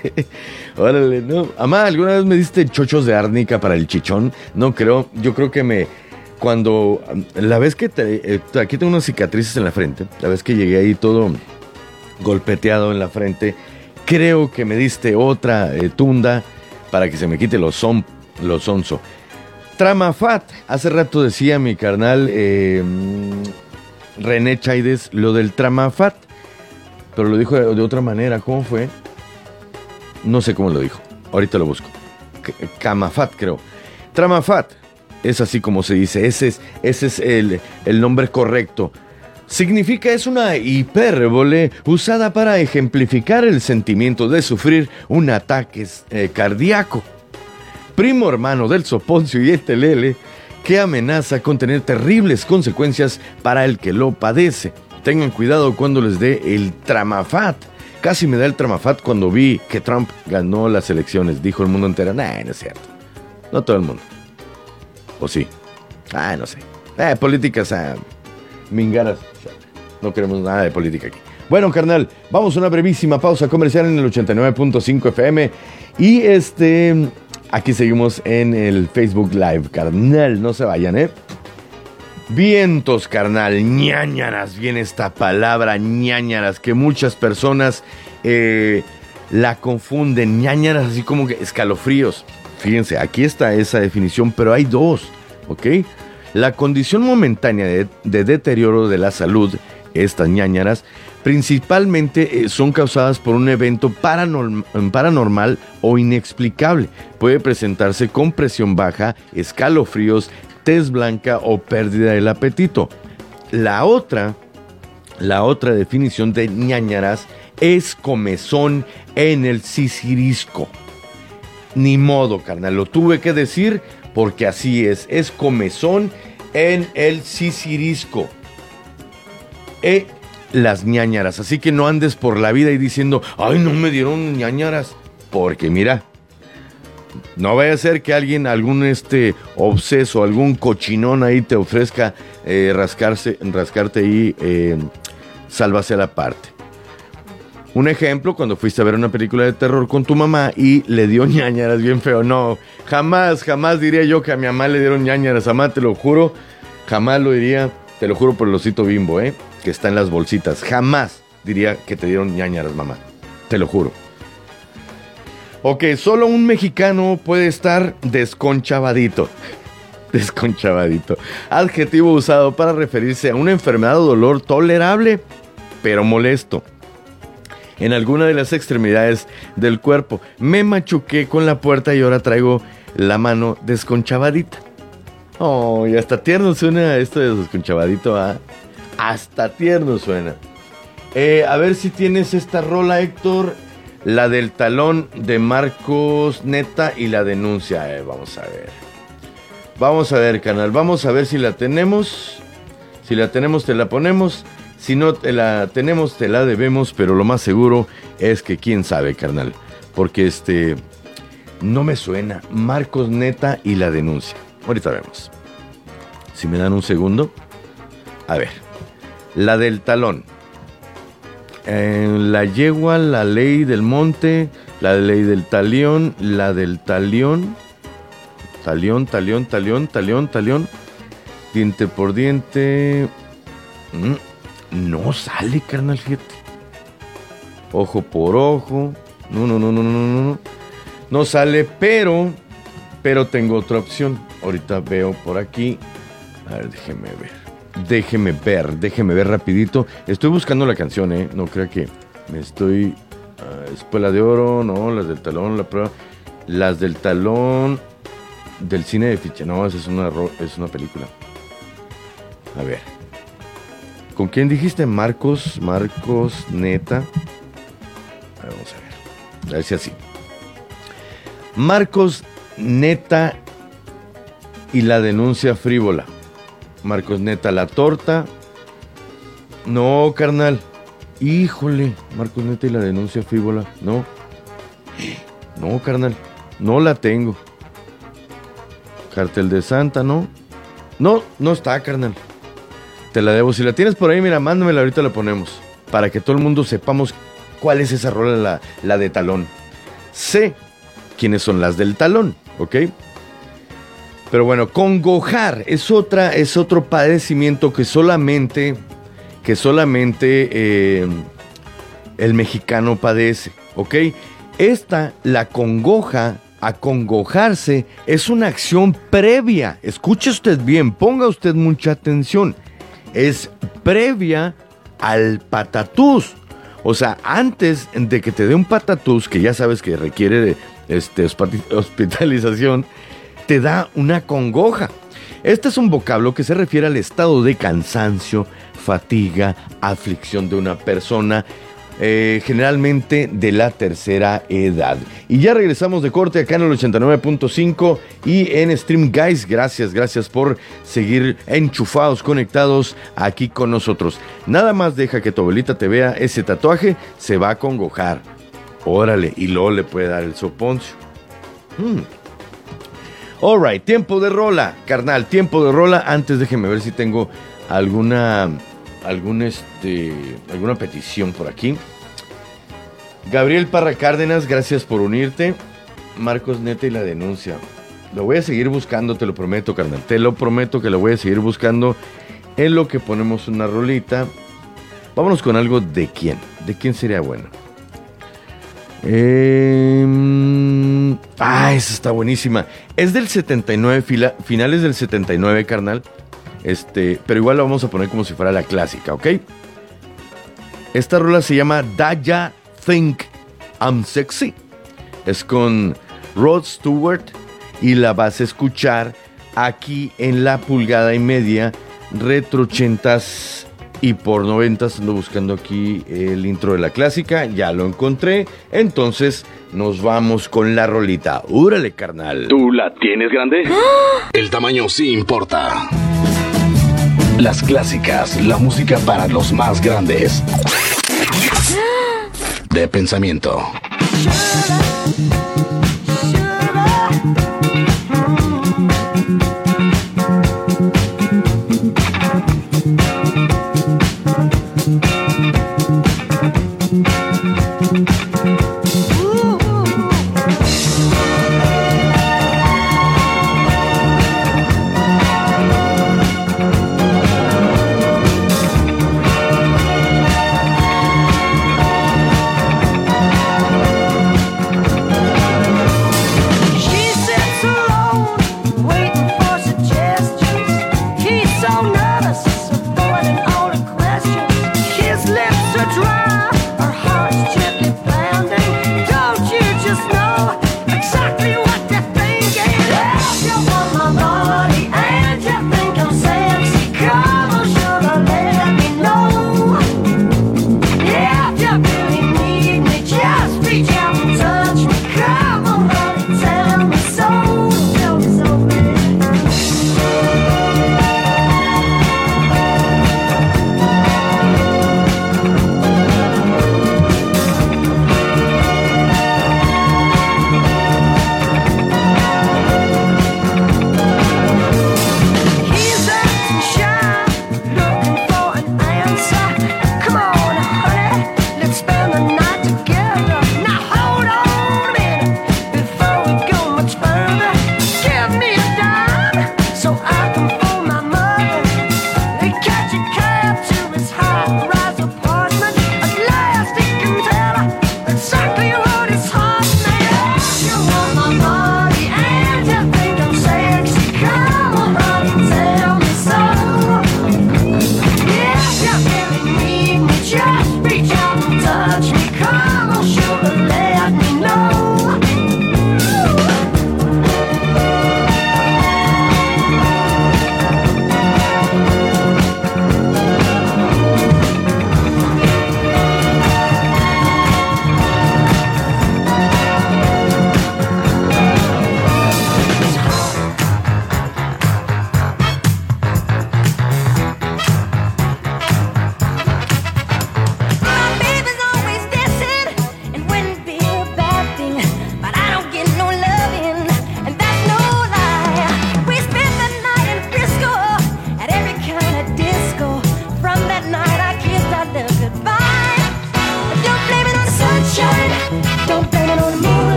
órale, no. Mamá, ¿alguna vez me diste chochos de árnica para el chichón? No creo, yo creo que me... Cuando... La vez que te... eh, aquí tengo unas cicatrices en la frente. La vez que llegué ahí todo golpeteado en la frente. Creo que me diste otra eh, tunda para que se me quite los, son, los sonso. Tramafat. Hace rato decía mi carnal eh, René Chaides lo del Tramafat. Pero lo dijo de, otra manera. ¿Cómo fue? No sé cómo lo dijo. Ahorita lo busco. Camafat, creo. Tramafat. Es así como se dice. Ese es, ese es el, el nombre correcto. Significa es una hipérbole usada para ejemplificar el sentimiento de sufrir un ataque eh, cardíaco. Primo hermano del soponcio y el telele que amenaza con tener terribles consecuencias para el que lo padece. Tengan cuidado cuando les dé el tramafat. Casi me da el tramafat cuando vi que Trump ganó las elecciones. Dijo el mundo entero, nah, no es cierto. No todo el mundo. ¿O sí? Ah, no sé. Eh, políticas ah, mingaras. No queremos nada de política aquí. Bueno, carnal, vamos a una brevísima pausa comercial en el 89.5 FM. Y este, aquí seguimos en el Facebook Live, carnal. No se vayan, ¿eh? Vientos, carnal, ñañaras, viene esta palabra, ñañaras, que muchas personas eh, la confunden, ñañaras, así como que escalofríos. Fíjense, aquí está esa definición, pero hay dos, ¿ok? La condición momentánea de, de deterioro de la salud, estas ñañaras, principalmente eh, son causadas por un evento paranorm- paranormal o inexplicable. Puede presentarse con presión baja, escalofríos, tez blanca o pérdida del apetito. La otra, la otra definición de ñañaras es comezón en el sisirisco. Ni modo, carnal, lo tuve que decir porque así es, es comezón en el sisirisco. Eh, las ñañaras. Así que no andes por la vida y diciendo, ay, no me dieron ñañaras. Porque mira, no vaya a ser que alguien, algún este obseso, algún cochinón ahí te ofrezca eh, rascarse, rascarte ahí, eh, sálvase a la parte. Un ejemplo, cuando fuiste a ver una película de terror con tu mamá y le dio *laughs* ñañaras bien feo. No, jamás, jamás diría yo que a mi mamá le dieron ñañaras. Mamá, te lo juro, jamás lo diría, te lo juro por el osito bimbo, ¿eh? Que está en las bolsitas. Jamás diría que te dieron ñañaras, mamá. Te lo juro. Ok, solo un mexicano puede estar desconchavadito. *laughs* Desconchavadito. Adjetivo usado para referirse a una enfermedad o dolor tolerable, pero molesto. En alguna de las extremidades del cuerpo. Me machuqué con la puerta y ahora traigo la mano desconchavadita. Oh, y hasta tierno suena esto de desconchavadito, ¿ah? Hasta tierno suena. Eh, a ver si tienes esta rola, Héctor. La del talón de Marcos Neta y la denuncia. Vamos a ver. Vamos a ver, canal. Vamos a ver si la tenemos. Si la tenemos, te la ponemos. Si no te la tenemos, te la debemos. Pero lo más seguro es que quién sabe, carnal. Porque este. No me suena. Marcos Neta y la denuncia. Ahorita vemos. Si me dan un segundo. A ver. La del talón. En la yegua, la ley del monte, la ley del talión, la del talión, talión, talión, talión, talión, talión, diente por diente. Mm, no sale, carnal. Ojo por ojo. No, no, no, no, no, no, no. No sale, pero, pero tengo otra opción. Ahorita veo por aquí. A ver, déjeme ver. Déjeme ver, déjeme ver rapidito. Estoy buscando la canción, ¿eh? No crea que me estoy... ah, Espuela de Oro, no, las del talón, la prueba. Las del talón del cine de ficha. No, esa es una, es una película. A ver. ¿Con quién dijiste? Marcos, Marcos, neta. A ver, vamos a ver. A así. Marcos, neta y la denuncia frívola. Marcos Neta, la torta. No, carnal. Híjole, Marcos Neta y la denuncia frívola. No. No, carnal. No la tengo. Cartel de Santa, ¿no? No, no está, carnal. Te la debo. Si la tienes por ahí, mira, mándamela, ahorita la ponemos. Para que todo el mundo sepamos cuál es esa rola, la, la de talón. Sé quiénes son las del talón, ¿ok? Pero bueno, congojar es otra, es otro padecimiento que solamente, que solamente eh, el mexicano padece, ¿ok? Esta, la congoja, acongojarse, es una acción previa. Escuche usted bien, ponga usted mucha atención. Es previa al patatús. O sea, antes de que te dé un patatús, que ya sabes que requiere este, hospi- *laughs* hospitalización, te da una congoja. Este es un vocablo que se refiere al estado de cansancio, fatiga, aflicción de una persona, eh, generalmente de la tercera edad. Y ya regresamos de corte acá en el 89.5 y en Stream Guys. Gracias, gracias por seguir enchufados, conectados aquí con nosotros. Nada más deja que tu abuelita te vea ese tatuaje, se va a congojar. Órale, y luego le puede dar el soponcio. Mm. Alright, tiempo de rola, carnal, tiempo de rola. Antes déjeme ver si tengo alguna algún este alguna petición por aquí. Gabriel Parra Cárdenas, gracias por unirte. Marcos Neta y la denuncia. Lo voy a seguir buscando, te lo prometo, carnal. Te lo prometo que lo voy a seguir buscando en lo que ponemos una rolita. Vámonos con algo de quién. ¿De quién sería bueno? Em, ah, esa está buenísima. Es del 79, fila- finales del 79, carnal. Este, pero igual la vamos a poner como si fuera la clásica, ¿ok? Esta rola se llama Daya Think I'm Sexy. Es con Rod Stewart y la vas a escuchar aquí en la pulgada y media retro 80s y por 90 ando buscando aquí el intro de la clásica, ya lo encontré. Entonces nos vamos con la rolita. Úrale, carnal. ¿Tú la tienes grande? *gasps* El tamaño sí importa. Las clásicas, la música para los más grandes. *gasps* De pensamiento.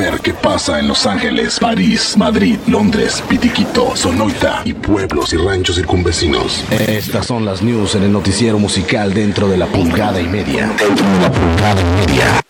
saber qué pasa en Los Ángeles, París, Madrid, Londres, Pitiquito, Sonoita y pueblos y ranchos circunvecinos. Estas son las news en el noticiero musical dentro de la pulgada y media. Dentro de la pulgada y media.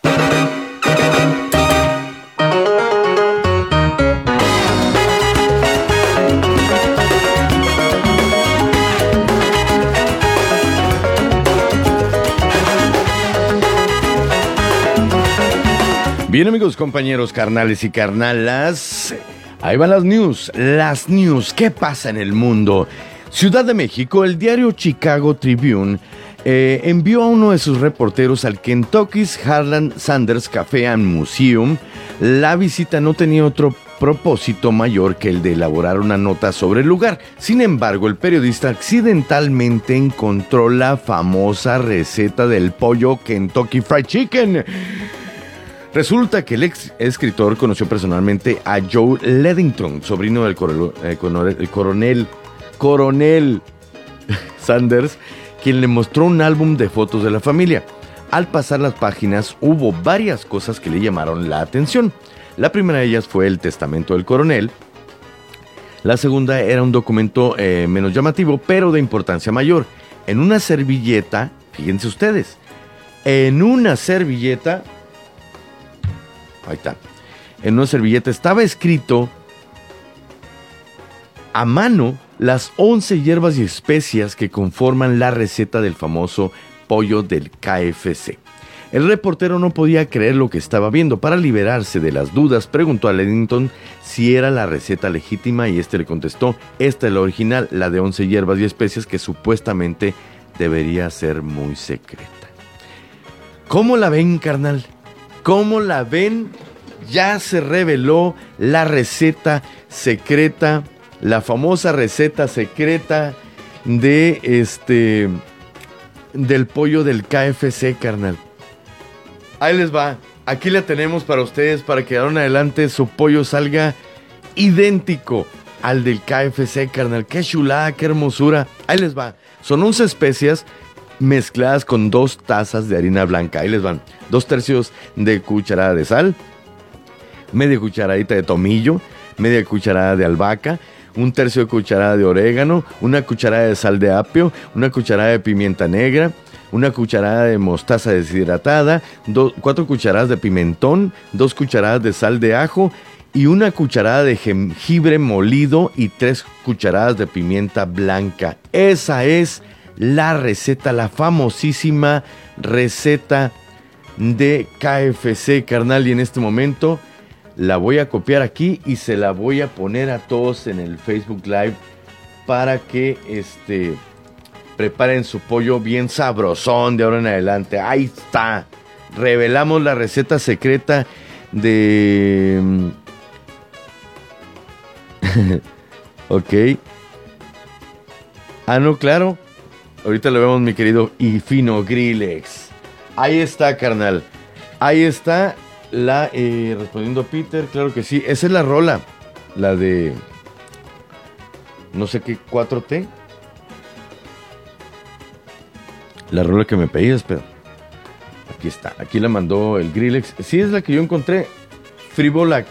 Bien amigos, compañeros, carnales y carnalas, ahí van las news, las news, ¿qué pasa en el mundo? Ciudad de México, el diario Chicago Tribune eh, envió a uno de sus reporteros al Kentucky's Harlan Sanders Café and Museum. La visita no tenía otro propósito mayor que el de elaborar una nota sobre el lugar. Sin embargo, el periodista accidentalmente encontró la famosa receta del pollo Kentucky Fried Chicken Resulta que el ex escritor conoció personalmente a Joe Ledington, sobrino del coronel, eh, coronel- el coronel, coronel *laughs* Sanders, quien le mostró un álbum de fotos de la familia. Al pasar las páginas hubo varias cosas que le llamaron la atención. La primera de ellas fue el testamento del coronel. La segunda era un documento eh, menos llamativo, pero de importancia mayor. En una servilleta, fíjense ustedes, en una servilleta, ahí está, en una servilleta estaba escrito a mano las 11 hierbas y especias que conforman la receta del famoso pollo del KFC. El reportero no podía creer lo que estaba viendo. Para liberarse de las dudas, preguntó a Leddington si era la receta legítima y este le contestó, esta es la original, la de 11 hierbas y especias que supuestamente debería ser muy secreta. ¿Cómo la ven, carnal? ¿Cómo la ven? Ya se reveló la receta secreta, la famosa receta secreta de este del pollo del KFC, carnal. Ahí les va. Aquí la tenemos para ustedes para que ahora en adelante su pollo salga idéntico al del KFC, carnal. Qué chulada, qué hermosura. Ahí les va. Son 11 especias mezcladas con dos tazas de harina blanca. Ahí les van. Dos tercios de cucharada de sal, media cucharadita de tomillo, media cucharada de albahaca, un tercio de cucharada de orégano, una cucharada de sal de apio, una cucharada de pimienta negra, una cucharada de mostaza deshidratada, do- cuatro cucharadas de pimentón, dos cucharadas de sal de ajo y una cucharada de jengibre molido y tres cucharadas de pimienta blanca. Esa es la receta, la famosísima receta de KFC, carnal. Y en este momento la voy a copiar aquí y se la voy a poner a todos en el Facebook Live para que este preparen su pollo bien sabrosón de ahora en adelante. Ahí está. Revelamos la receta secreta de *laughs* ok. Ah, no, claro. Ahorita lo vemos, mi querido y fino Grillex. Ahí está, carnal. Ahí está la. eh, respondiendo Peter, claro que sí. Esa es la rola. La de. No sé qué, 4T. La rola que me pedías, pero. Aquí está. Aquí la mandó el Grillex. Sí, es la que yo encontré. Frívola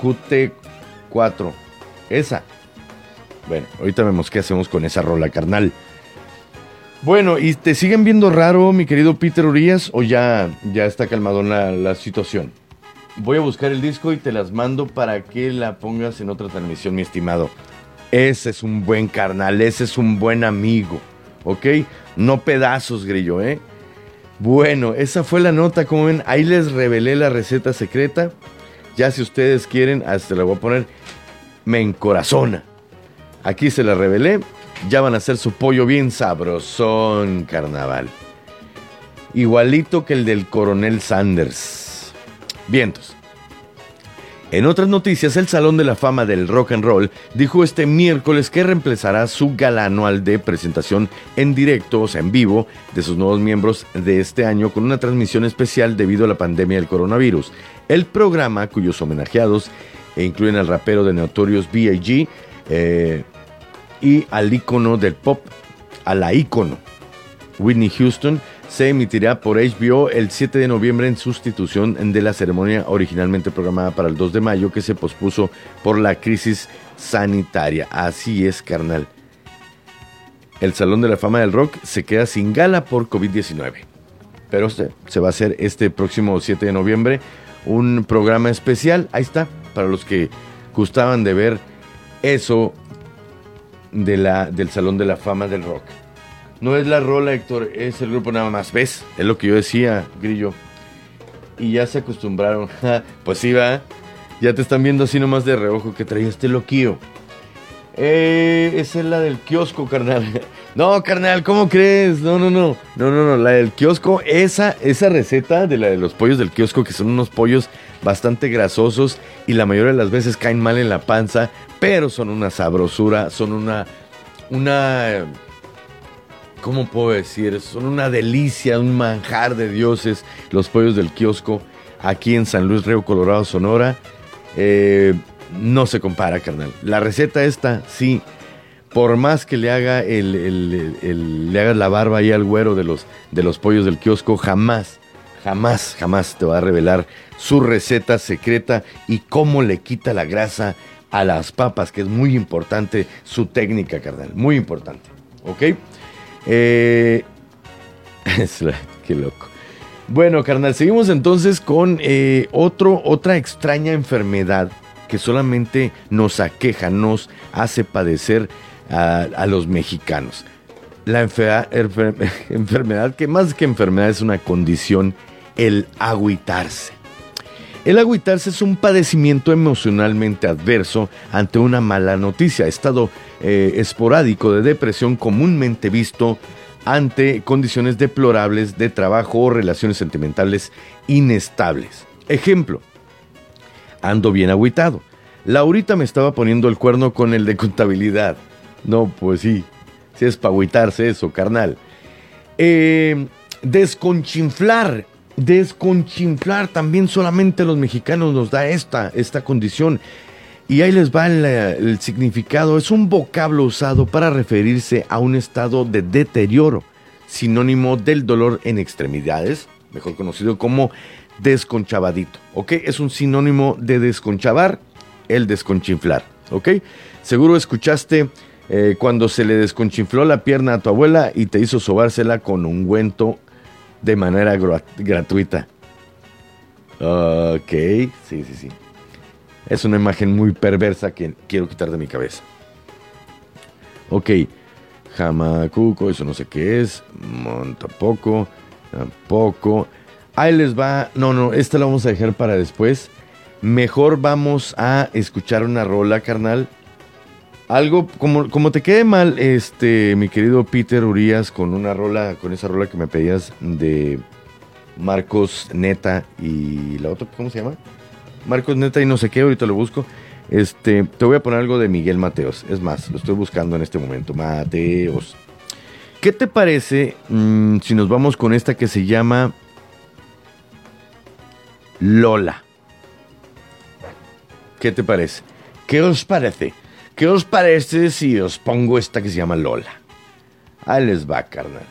QT4. Esa. Bueno, ahorita vemos qué hacemos con esa rola, carnal. Bueno, ¿y te siguen viendo raro, mi querido Peter Urias, o ya, ya está calmado la, la situación? Voy a buscar el disco y te las mando para que la pongas en otra transmisión, mi estimado. Ese es un buen carnal, ese es un buen amigo, ¿ok? No pedazos, grillo, ¿eh? Bueno, esa fue la nota, como ven, ahí les revelé la receta secreta. Ya si ustedes quieren, hasta la voy a poner, me encorazona. Aquí se la revelé. Ya van a hacer su pollo bien sabrosón, carnaval. Igualito que el del coronel Sanders. Vientos. En otras noticias, el Salón de la Fama del Rock and Roll dijo este miércoles que reemplazará su gala anual de presentación en directo, o sea, en vivo, de sus nuevos miembros de este año con una transmisión especial debido a la pandemia del coronavirus. El programa, cuyos homenajeados incluyen al rapero de Notorious B.I.G., eh, y al ícono del pop, a la ícono Whitney Houston, se emitirá por HBO el 7 de noviembre en sustitución de la ceremonia originalmente programada para el 2 de mayo que se pospuso por la crisis sanitaria. Así es, carnal. El Salón de la Fama del Rock se queda sin gala por COVID-19. Pero se, se va a hacer este próximo 7 de noviembre un programa especial. Ahí está, para los que gustaban de ver eso de la, del Salón de la Fama del Rock. No es la rola, Héctor, es el grupo nada más. ¿Ves? Es lo que yo decía, Grillo. Y ya se acostumbraron. *laughs* pues sí, va. Ya te están viendo así nomás de reojo que traía este loquillo. Eh, esa es la del kiosco, carnal. *laughs* No, carnal, ¿cómo crees? No, no, no. No, no, no. La del kiosco, esa, esa receta de la de los pollos del kiosco, que son unos pollos bastante grasosos y la mayoría de las veces caen mal en la panza, pero son una sabrosura, son una. Una. ¿Cómo puedo decir? Son una delicia, un manjar de dioses, los pollos del kiosco, aquí en San Luis Río Colorado, Sonora. Eh, no se compara, carnal. La receta esta, sí, por más que le haga el- le hagas la barba ahí al güero de los, de los pollos del kiosco, jamás, jamás, jamás te va a revelar su receta secreta y cómo le quita la grasa a las papas, que es muy importante su técnica, carnal, muy importante. ¿Ok? Eh, *laughs* qué loco. Bueno, carnal, seguimos entonces con eh, otro, otra extraña enfermedad que solamente nos aqueja, nos hace padecer a, los mexicanos. La *laughs* enfermedad, que más que enfermedad es una condición, el agüitarse. El agüitarse es un padecimiento emocionalmente adverso ante una mala noticia, estado eh, esporádico de depresión comúnmente visto ante condiciones deplorables de trabajo o relaciones sentimentales inestables. Ejemplo, ando bien agüitado. Laurita me estaba poniendo el cuerno con el de contabilidad. No, pues sí, si es para agüitarse eso, carnal. Eh, desconchinflar, desconchinflar, también solamente los mexicanos nos da esta, esta condición. Y ahí les va el, significado. Es un vocablo usado para referirse a un estado de deterioro, sinónimo del dolor en extremidades, mejor conocido como desconchavadito. ¿Ok? Es un sinónimo de desconchavar, el desconchinflar. ¿Ok? Seguro escuchaste eh, cuando se le desconchinfló la pierna a tu abuela y te hizo sobársela con ungüento de manera gra- gratuita. Ok, sí, sí, sí. Es una imagen muy perversa que quiero quitar de mi cabeza. Ok, jamacuco, eso no sé qué es. Mon, tampoco, tampoco. Ahí les va. No, no, esta la vamos a dejar para después. Mejor vamos a escuchar una rola, carnal. Algo, como, como te quede mal, este, mi querido Peter Urias, con una rola, con esa rola que me pedías de Marcos Neta y la otra, ¿cómo se llama? Marcos Neta y no sé qué, ahorita lo busco. Este, te voy a poner algo de Miguel Mateos. Es más, lo estoy buscando en este momento. Mateos. ¿Qué te parece mm, si nos vamos con esta que se llama Lola? ¿Qué te parece? ¿Qué os parece? ¿Qué os parece si os pongo esta que se llama Lola? Ahí les va, carnal.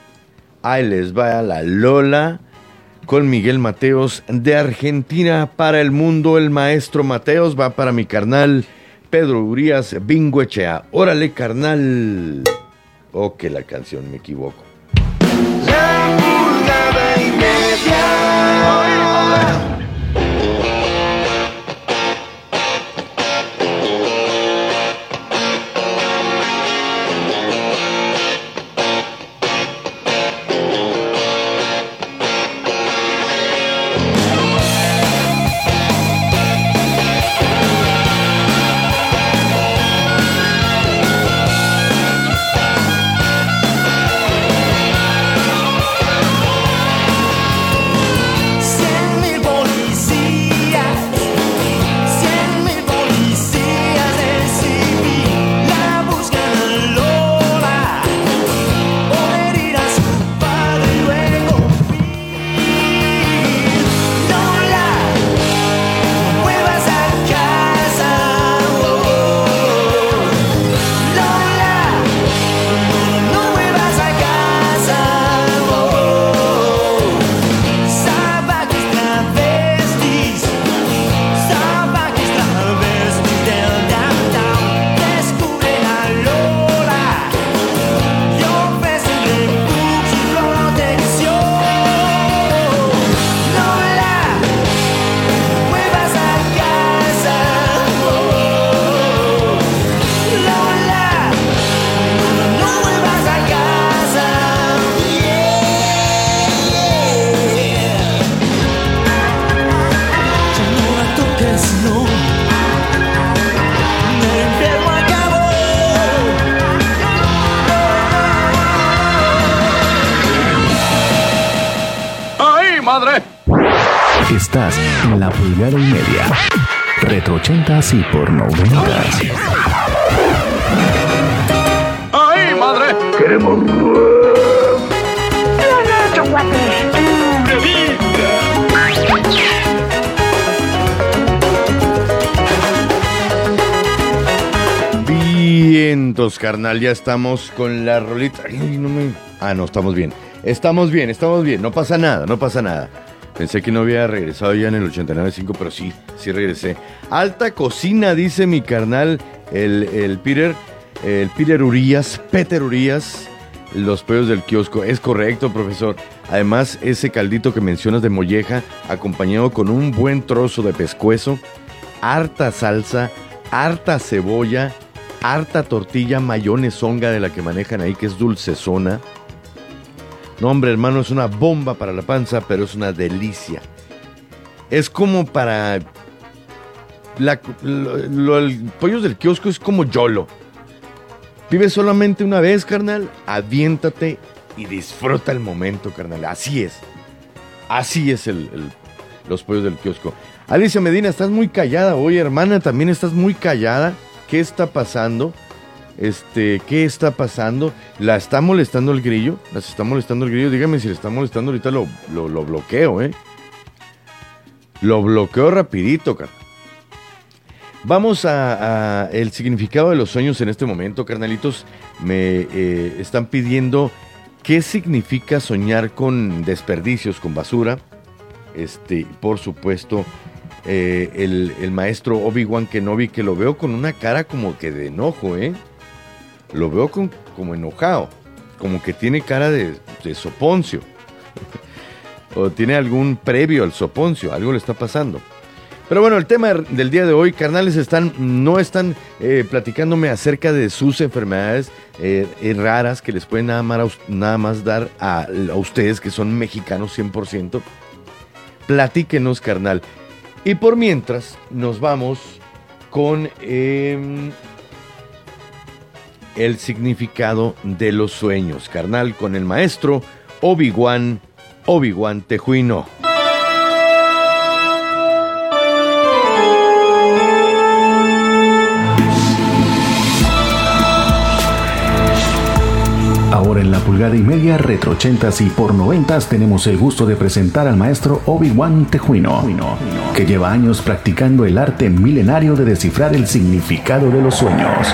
Ahí les va la Lola con Miguel Mateos de Argentina para el mundo. El maestro Mateos va para mi carnal Pedro Urias Bingoechea. Órale, carnal. Oh, que la canción, me equivoco. La. Y por 90. ¡Ay, madre! Vientos, carnal, ya estamos con la rolita. Ay, no me... Ah, no, estamos bien. Estamos bien, estamos bien. No pasa nada, no pasa nada. Pensé que no había regresado ya en el 89.5, pero sí, sí regresé. Alta cocina, dice mi carnal, el, el Peter, el Peter Urias, Peter Urias, los pollos del kiosco. Es correcto, profesor. Además, ese caldito que mencionas de molleja, acompañado con un buen trozo de pescuezo, harta salsa, harta cebolla, harta tortilla mayonezonga de la que manejan ahí, que es dulcezona. No, hombre, hermano, es una bomba para la panza, pero es una delicia. Es como para... La, lo- lo- el pollo del kiosco es como YOLO. Vive solamente una vez, carnal. Aviéntate y disfruta el momento, carnal. Así es. Así es el, los pollos del kiosco. Alicia Medina, estás muy callada hoy, hermana. También estás muy callada. ¿Qué está pasando? Este, ¿qué está pasando? ¿La está molestando el grillo? ¿Las está molestando el grillo? Dígame si le está molestando ahorita lo, lo bloqueo, ¿eh? Lo bloqueo rapidito, carnal. Vamos a, el significado de los sueños en este momento, carnalitos. Me eh, están pidiendo qué significa soñar con desperdicios, con basura. Este, por supuesto, eh, el, el maestro Obi-Wan Kenobi, que lo veo con una cara como que de enojo, ¿eh? Lo veo con- como enojado, como que tiene cara de, de soponcio. *laughs* o tiene algún previo al soponcio, algo le está pasando. Pero bueno, el tema del día de hoy, carnales, están, no están eh, platicándome acerca de sus enfermedades eh, raras que les pueden nada más, nada más dar a, a ustedes que son mexicanos 100%. Platíquenos, carnal. Y por mientras, nos vamos con em, el significado de los sueños, carnal, con el maestro Obi-Wan, Obi-Wan Tejuino. Pulgada y media, retro 80 y por 90 tenemos el gusto de presentar al maestro Obi-Wan Tejuino, que lleva años practicando el arte milenario de descifrar el significado de los sueños.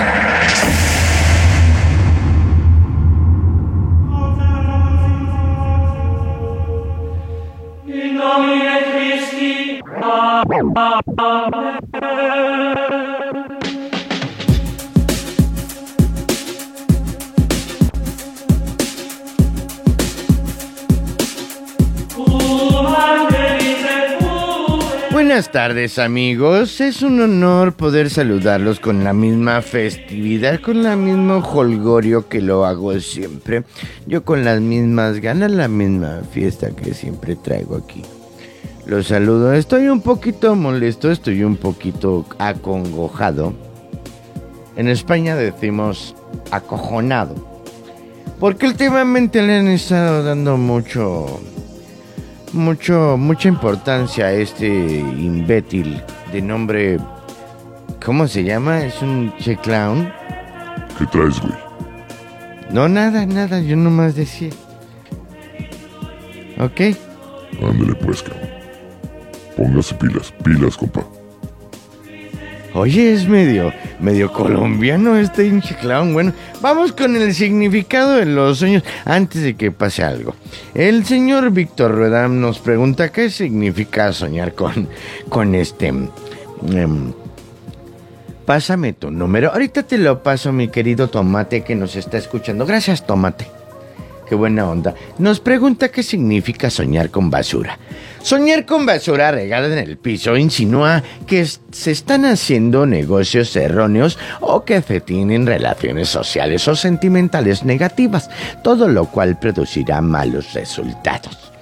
Buenas tardes amigos, es un honor poder saludarlos con la misma festividad, con la mismo holgorio que lo hago siempre. Yo con las mismas ganas, la misma fiesta que siempre traigo aquí. Los saludo, estoy un poquito molesto, estoy un poquito acongojado. En España decimos acojonado. Porque últimamente le han estado dando mucho mucho, mucha importancia a este imbécil de nombre. ¿Cómo se llama? ¿Es un che clown? ¿Qué traes, güey? No, nada, nada, yo nomás decía. ¿Ok? Ándale pues, cabrón. Póngase pilas, pilas, compa. Oye, es medio, medio colombiano este hinche clown. Bueno, vamos con el significado de los sueños antes de que pase algo. El señor Víctor Ruedam nos pregunta qué significa soñar con, con este... em, pásame tu número. Ahorita te lo paso, mi querido Tomate, que nos está escuchando. Gracias, Tomate. Qué buena onda. Nos pregunta qué significa soñar con basura. Soñar con basura regada en el piso insinúa que se están haciendo negocios erróneos o que se tienen relaciones sociales o sentimentales negativas, todo lo cual producirá malos resultados.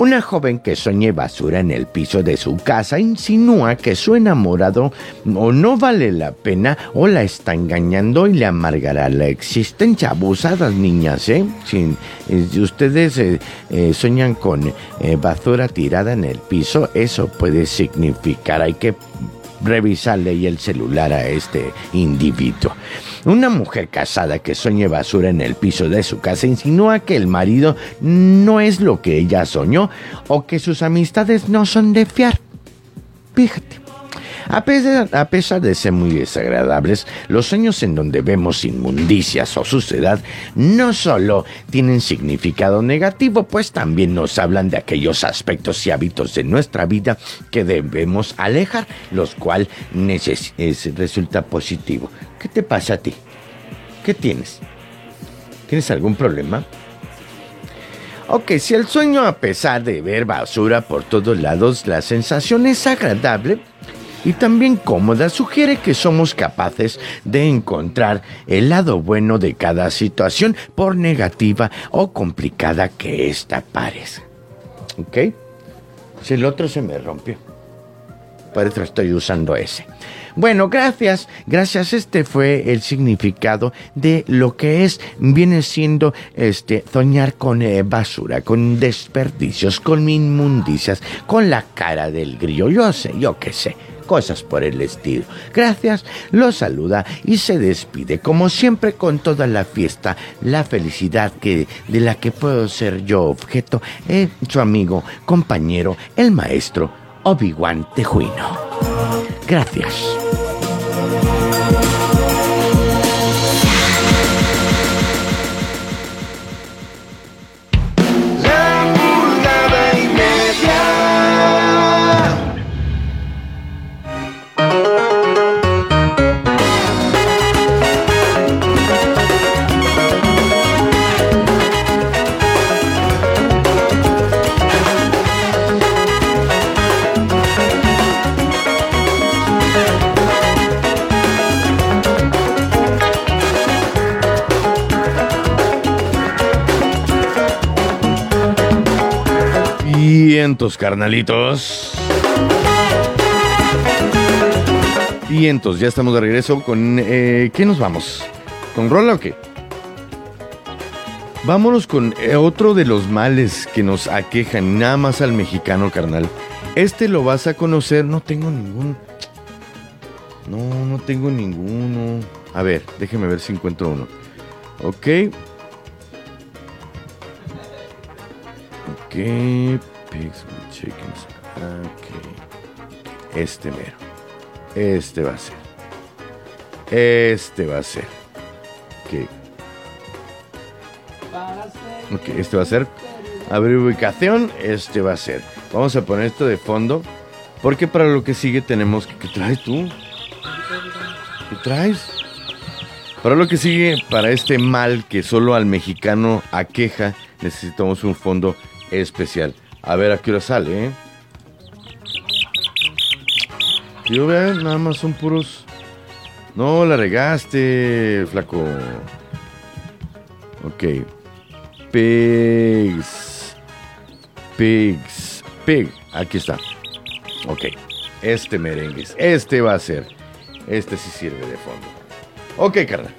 Una joven que sueñe basura en el piso de su casa insinúa que su enamorado o no vale la pena o la está engañando y le amargará la existencia. Abusadas niñas, ¿eh? Si, eh, si ustedes eh, eh, sueñan con basura tirada en el piso, eso puede significar, hay que revisarle y el celular a este individuo. Una mujer casada que sueñe basura en el piso de su casa insinúa que el marido no es lo que ella soñó o que sus amistades no son de fiar. Fíjate. A pesar, de ser muy desagradables, los sueños en donde vemos inmundicias o suciedad no solo tienen significado negativo, pues también nos hablan de aquellos aspectos y hábitos de nuestra vida que debemos alejar, los es- resulta positivo. ¿Qué te pasa a ti? ¿Qué tienes? ¿Tienes algún problema? Ok, si el sueño a pesar de ver basura por todos lados, la sensación es agradable y también cómoda, sugiere que somos capaces de encontrar el lado bueno de cada situación, por negativa o complicada que ésta parezca. ¿Ok? Si el otro se me rompió. Por eso estoy usando ese. Bueno, gracias. Gracias. Este fue el significado de lo que es, viene siendo este, soñar con eh, basura, con desperdicios, con inmundicias, con la cara del grillo. Yo sé, yo qué sé. Cosas por el estilo. Gracias, lo saluda y se despide, como siempre, con toda la fiesta, la felicidad que, de la que puedo ser yo objeto, eh, su amigo, compañero, el maestro Obi-Wan Tejuino. Gracias. Vientos, carnalitos. Vientos, ya estamos de regreso con... eh, ¿Qué nos vamos? ¿Con rola o qué? Vámonos con eh, otro de los males que nos aquejan nada más al mexicano, carnal. Este lo vas a conocer, no tengo ningún... No, no tengo ninguno. A ver, déjeme ver si encuentro uno. Ok. Ok. Pigs with chickens. Ok. Este mero. Este va a ser. Este va a ser. Ok. Ok, este va a ser. Abrir ubicación. Este va a ser. Vamos a poner esto de fondo. Porque para lo que sigue tenemos que... ¿Qué traes tú? ¿Qué traes? Para lo que sigue, para este mal que solo al mexicano aqueja, necesitamos un fondo especial. A ver a qué hora sale, ¿eh? Yo vea, nada más son puros. No, la regaste, flaco. Ok. Pigs. Pigs. Pig. Aquí está. Ok. Este merengue. Este va a ser. Este sí sirve de fondo. Ok, carnal.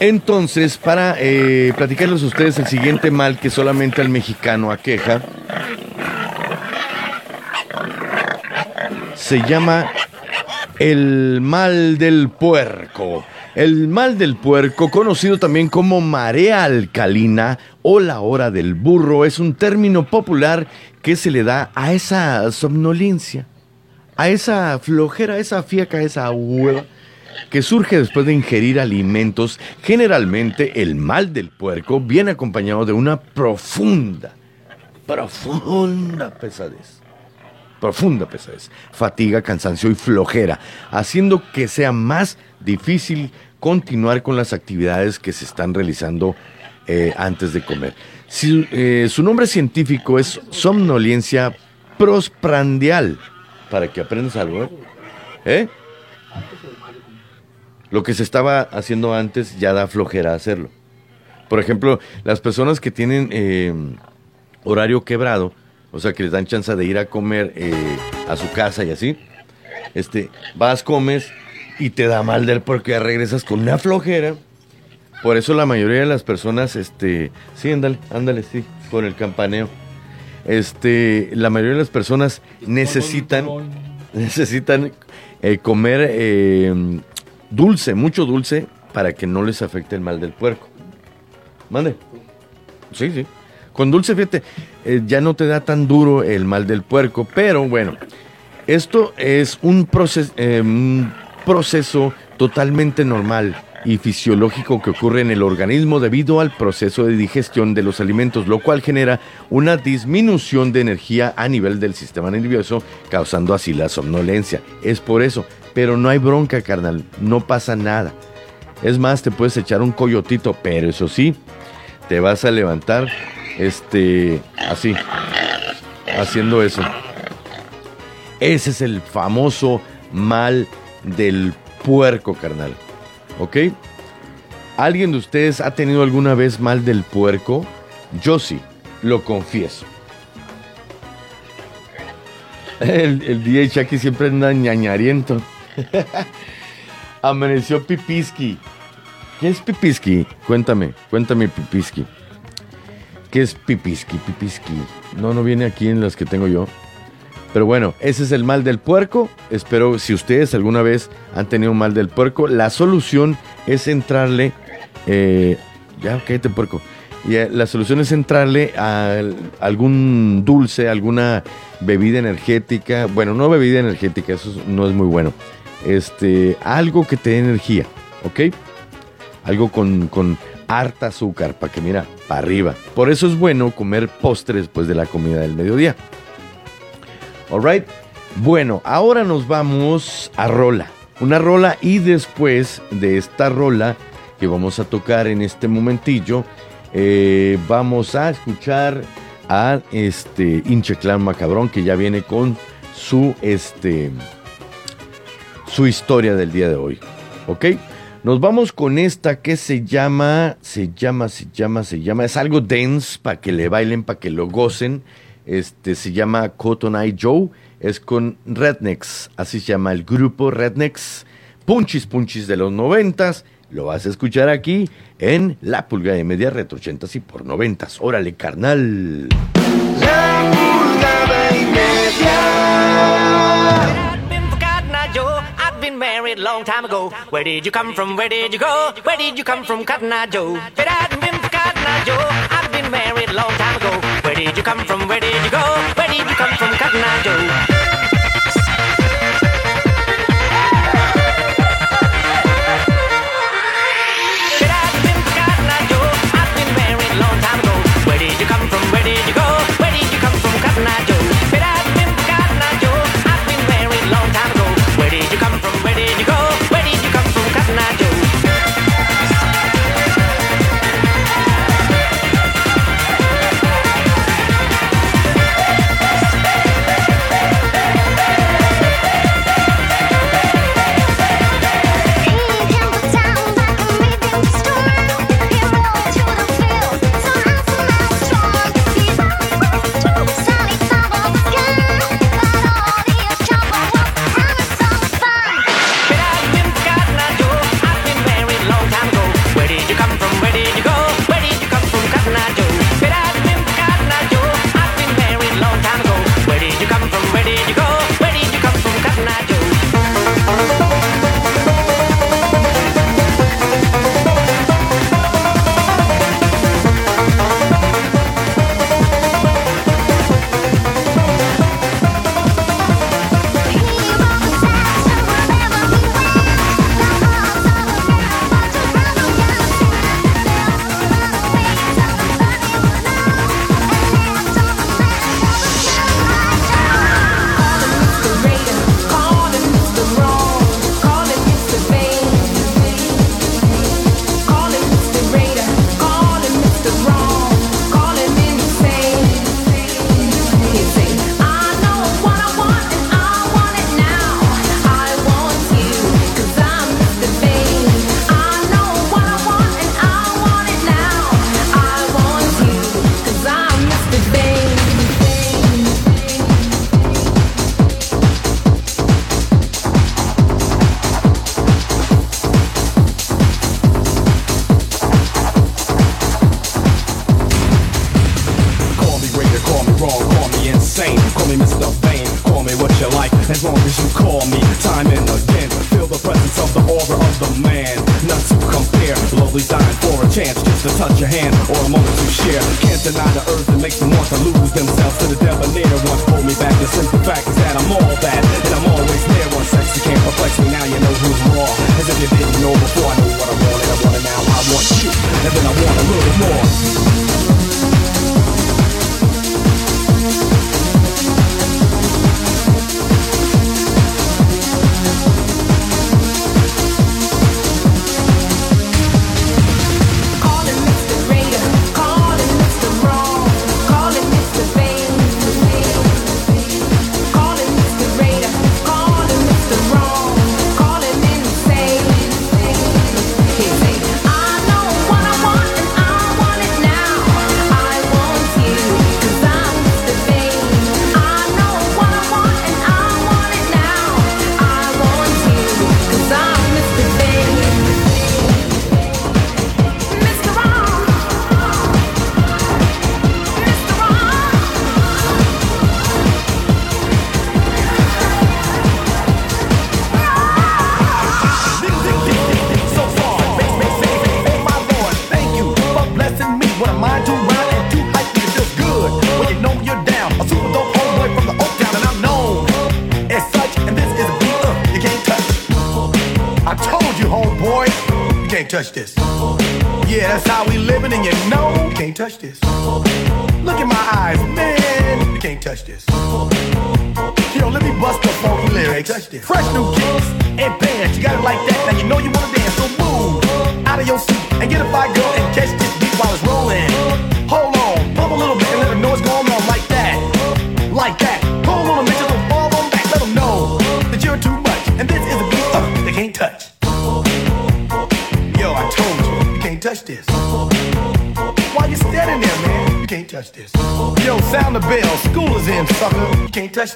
Entonces, para eh, platicarles a ustedes el siguiente mal que solamente al mexicano aqueja, se llama el mal del puerco. El mal del puerco, conocido también como marea alcalina o la hora del burro, es un término popular que se le da a esa somnolencia, a esa flojera, a esa fiaca, a esa hueva que surge después de ingerir alimentos. Generalmente el mal del puerco viene acompañado de una profunda, profunda pesadez. Profunda pesadez, fatiga, cansancio y flojera, haciendo que sea más difícil continuar con las actividades que se están realizando eh, antes de comer. Eh, su nombre científico es somnolencia prosprandial, para que aprendas algo, ¿eh? ¿Eh? Lo que se estaba haciendo antes ya da flojera hacerlo. Por ejemplo, las personas que tienen eh, horario quebrado, o sea que les dan chance de ir a comer eh, a su casa y así, este, vas, comes y te da mal del porque ya regresas con una flojera. Por eso la mayoría de las personas, este, sí, ándale, ándale, sí, con el campaneo. Este, la mayoría de las personas necesitan, *laughs* necesitan eh, comer eh, dulce, mucho dulce, para que no les afecte el mal del puerco. Mande. Sí, sí. Con dulce, fíjate, eh, ya no te da tan duro el mal del puerco, pero bueno, esto es un, proces- eh, un proceso totalmente normal y fisiológico que ocurre en el organismo debido al proceso de digestión de los alimentos, lo cual genera una disminución de energía a nivel del sistema nervioso, causando así la somnolencia. Es por eso, pero no hay bronca, carnal, no pasa nada. Es más, te puedes echar un coyotito, pero eso sí, te vas a levantar, este, así, haciendo eso. Ese es el famoso mal del puerco, carnal. ¿Ok? ¿Alguien de ustedes ha tenido alguna vez mal del puerco? Yo sí, lo confieso. *laughs* El, el DJ Chucky siempre anda ñañariento. *laughs* Amaneció Pipiski. ¿Qué es Pipiski? Cuéntame, cuéntame Pipiski. ¿Qué es Pipiski? Pipiski. No, no viene aquí en las que tengo yo. Pero bueno, ese es el mal del puerco. Espero si ustedes alguna vez han tenido mal del puerco, la solución es entrarle. eh, ya, cállate puerco. Y, eh, la solución es entrarle a algún dulce, alguna bebida energética. Bueno, no bebida energética, eso no es muy bueno. Este, algo que te dé energía, ¿ok? Algo con, con harta azúcar, para que mira, para arriba. Por eso es bueno comer postre después de la comida del mediodía. Alright. Bueno, ahora nos vamos a rola. Una rola y después de esta rola que vamos a tocar en este momentillo, eh, vamos a escuchar a este Incheclan Macabrón que ya viene con su este su historia del día de hoy. ¿Ok? Nos vamos con esta que se llama, se llama, se llama, se llama, es algo dance para que le bailen, para que lo gocen. Este se llama Cotton Eye Joe, es con Rednecks, así se llama el grupo Rednecks, Punchis Punchis de los noventas. Lo vas a escuchar aquí en La Pulga de Media Retro 80 y por noventas. Órale, carnal. Married a long time ago. Where did you come from? Where did you go? Where did you come from, Cotton Eye Joe? But I've been forgotten, I Joe. I've been married a long time ago. Where did you come from? Where did you go? Where did you come from, Cotton Eye Joe?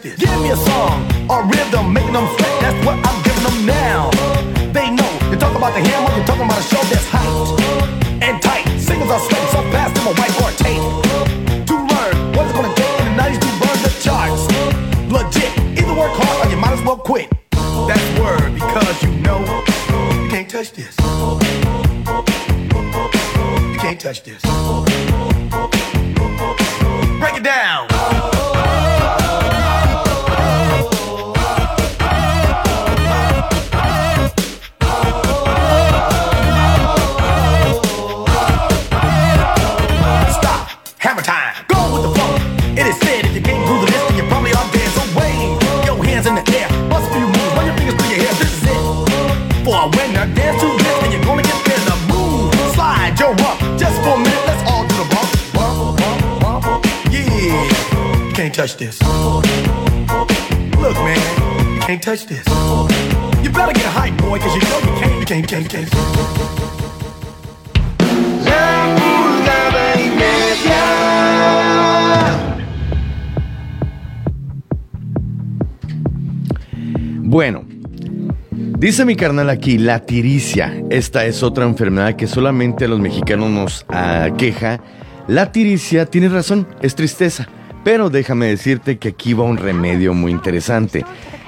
You touch this. Look, man, you can't touch this. You better get hype, boy, cause you know you can't, you can't, can't, can't. Bueno, dice mi carnal aquí, la tiricia. Esta es otra enfermedad que solamente a los mexicanos nos aqueja. La tiricia, tienes razón, es tristeza. Pero déjame decirte que aquí va un remedio muy interesante.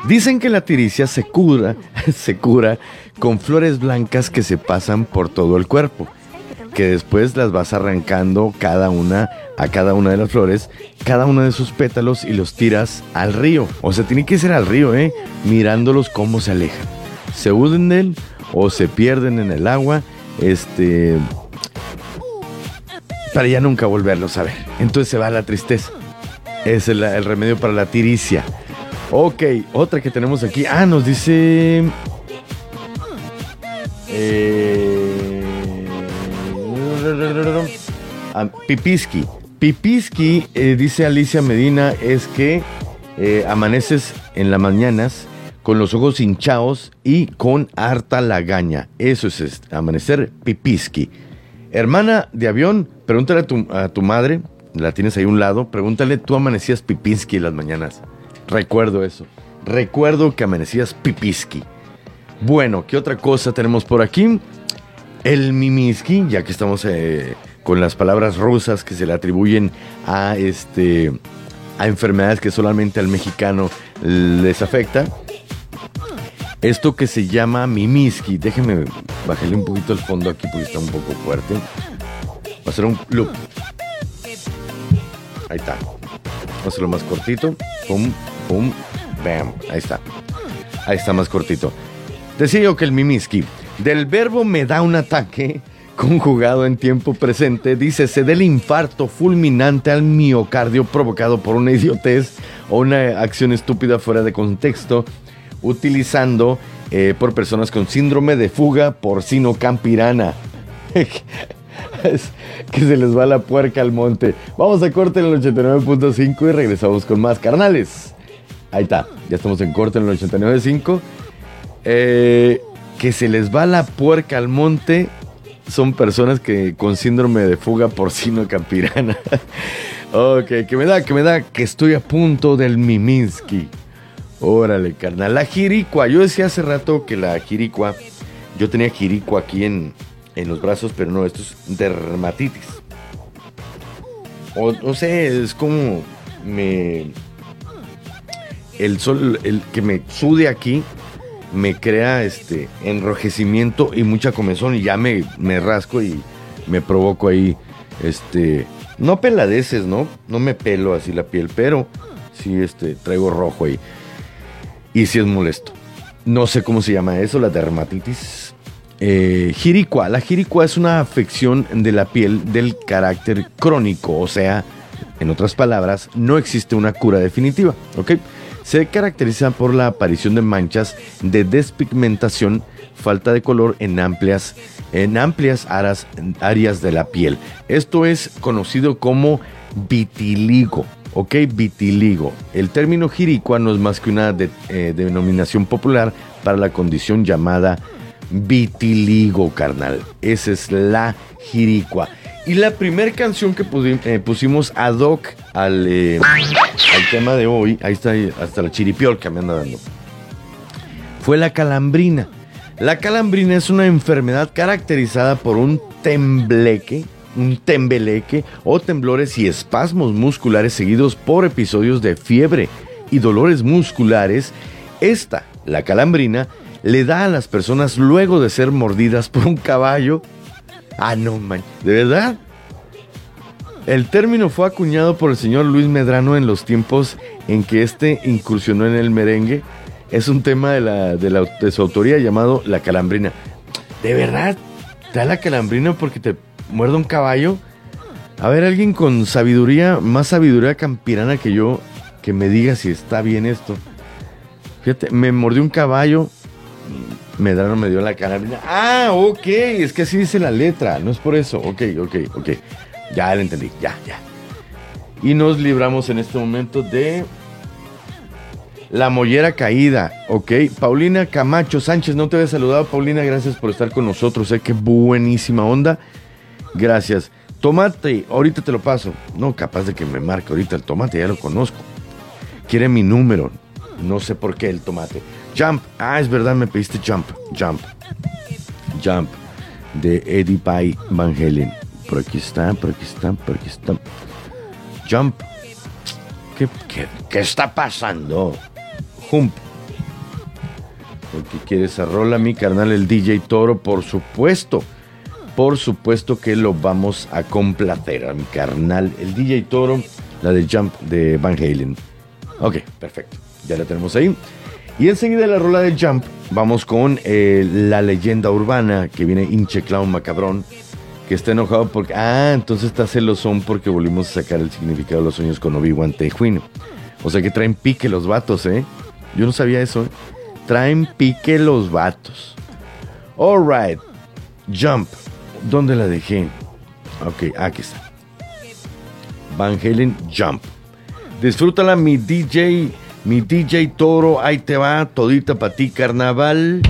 Dicen que la tiricia se cura, *laughs* se cura con flores blancas que se pasan por todo el cuerpo que después las vas arrancando cada una a cada una de las flores, cada uno de sus pétalos y los tiras al río. O sea, tiene que ser al río, ¿eh? Mirándolos cómo se alejan. Se hunden o se pierden en el agua, este... Para ya nunca volverlos a ver. Entonces se va la tristeza. Es el, el remedio para la tiricia. Ok, otra que tenemos aquí. Ah, nos dice... Eh, ah, Pipiski. Pipiski, eh, dice Alicia Medina, es que eh, amaneces en las mañanas con los ojos hinchados y con harta lagaña. Eso es amanecer pipiski. Hermana de avión, pregúntale a tu, a tu madre, la tienes ahí a un lado, pregúntale, tú amanecías pipiski en las mañanas. Recuerdo eso. Recuerdo que amanecías pipiski. Bueno, ¿qué otra cosa tenemos por aquí? El mimiski, ya que estamos eh, con las palabras rusas que se le atribuyen a este a enfermedades que solamente al mexicano les afecta. esto que se llama Mimiski. Déjenme bajarle un poquito el fondo aquí porque está un poco fuerte. Va a ser un loop. Ahí está. Vamos a hacerlo más cortito. Pum, pum, bam. Ahí está. Ahí está más cortito. Decía yo que el Mimiski, del verbo me da un ataque, conjugado en tiempo presente, dice se del infarto fulminante al miocardio provocado por una idiotez o una acción estúpida fuera de contexto, utilizando eh, por personas con síndrome de fuga porcino campirana. *laughs* *laughs* Que se les va la puerca al monte. Vamos a corte en el 89.5 y regresamos con más carnales. Ahí está, ya estamos en corte en el 89.5. Eh, que se les va la puerca al monte son personas que con síndrome de fuga porcino campirana. *laughs* ok, que me da, que me da, que estoy a punto del Miminsky. Órale, carnal. La jiricua, yo decía hace rato que la jiricua, yo tenía jiricua aquí en, en los brazos, pero no, esto es dermatitis. O, o sea, es como me... El sol, el que me sude aquí, me crea este enrojecimiento y mucha comezón y ya me, me rasco y me provoco ahí este no peladeces, ¿no? No me pelo así la piel, pero sí este traigo rojo ahí. Y sí es molesto. No sé cómo se llama eso, la dermatitis. Eh, jiricua. La jiricua es una afección de la piel del carácter crónico, o sea, en otras palabras, no existe una cura definitiva, ¿ok? Se caracteriza por la aparición de manchas de despigmentación, falta de color en amplias, en amplias áreas de la piel. Esto es conocido como vitiligo. ¿Ok? Vitiligo. El término jiricua no es más que una eh, denominación popular para la condición llamada vitiligo, carnal. Esa es la jiricua. Y la primera canción que eh, pusimos ad hoc al, eh, al tema de hoy, ahí está hasta la que me anda dando, fue la calambrina. La calambrina es una enfermedad caracterizada por un tembleque, un tembeleque o temblores y espasmos musculares seguidos por episodios de fiebre y dolores musculares. Esta, la calambrina, le da a las personas luego de ser mordidas por un caballo. Ah, no, man. ¿De verdad? El término fue acuñado por el señor Luis Medrano en los tiempos en que este incursionó en el merengue. Es un tema de, la- de su autoría llamado La Calambrina. ¿De verdad? ¿Te da la calambrina porque te muerde un caballo? A ver, alguien con sabiduría, más sabiduría campirana que yo, que me diga si está bien esto. Fíjate, me mordió un caballo, Medrano me dio la calambrina. Ah, ok, es que así dice la letra, no es por eso. Ok, ok, ok. Ya lo entendí, ya, ya. Y nos libramos en este momento de la mollera caída, ok. Paulina Camacho Sánchez, no te había saludado, Paulina, gracias por estar con nosotros, eh, qué buenísima onda. Gracias. Tomate, ahorita te lo paso. No, capaz de que me marque ahorita el tomate, ya lo conozco. Quiere mi número, no sé por qué el tomate. Jump, ah, es verdad, me pediste Jump, Jump. Jump, de Eddie Pie Van Halen. Por aquí está, por aquí está, por aquí está. Jump. ¿Qué, qué, qué está pasando? Jump. Porque quiere esa rola, mi carnal, el DJ Toro, por supuesto. Por supuesto que lo vamos a complacer a mi carnal, el DJ Toro, la de Jump de Van Halen. Ok, perfecto. Ya la tenemos ahí. Y enseguida la rola de Jump, vamos con eh, la leyenda urbana que viene Inche Clown Macabrón, que está enojado porque. Ah, entonces está celosón porque volvimos a sacar el significado de los sueños con Obi-Wan Tejuino. O sea que traen pique los vatos, ¿eh? Yo no sabía eso, ¿eh? Traen pique los vatos. Alright. Jump. ¿Dónde la dejé? Ok, aquí está. Van Halen Jump. Disfrútala, mi DJ, mi DJ Toro. Ahí te va, todita para ti, carnaval.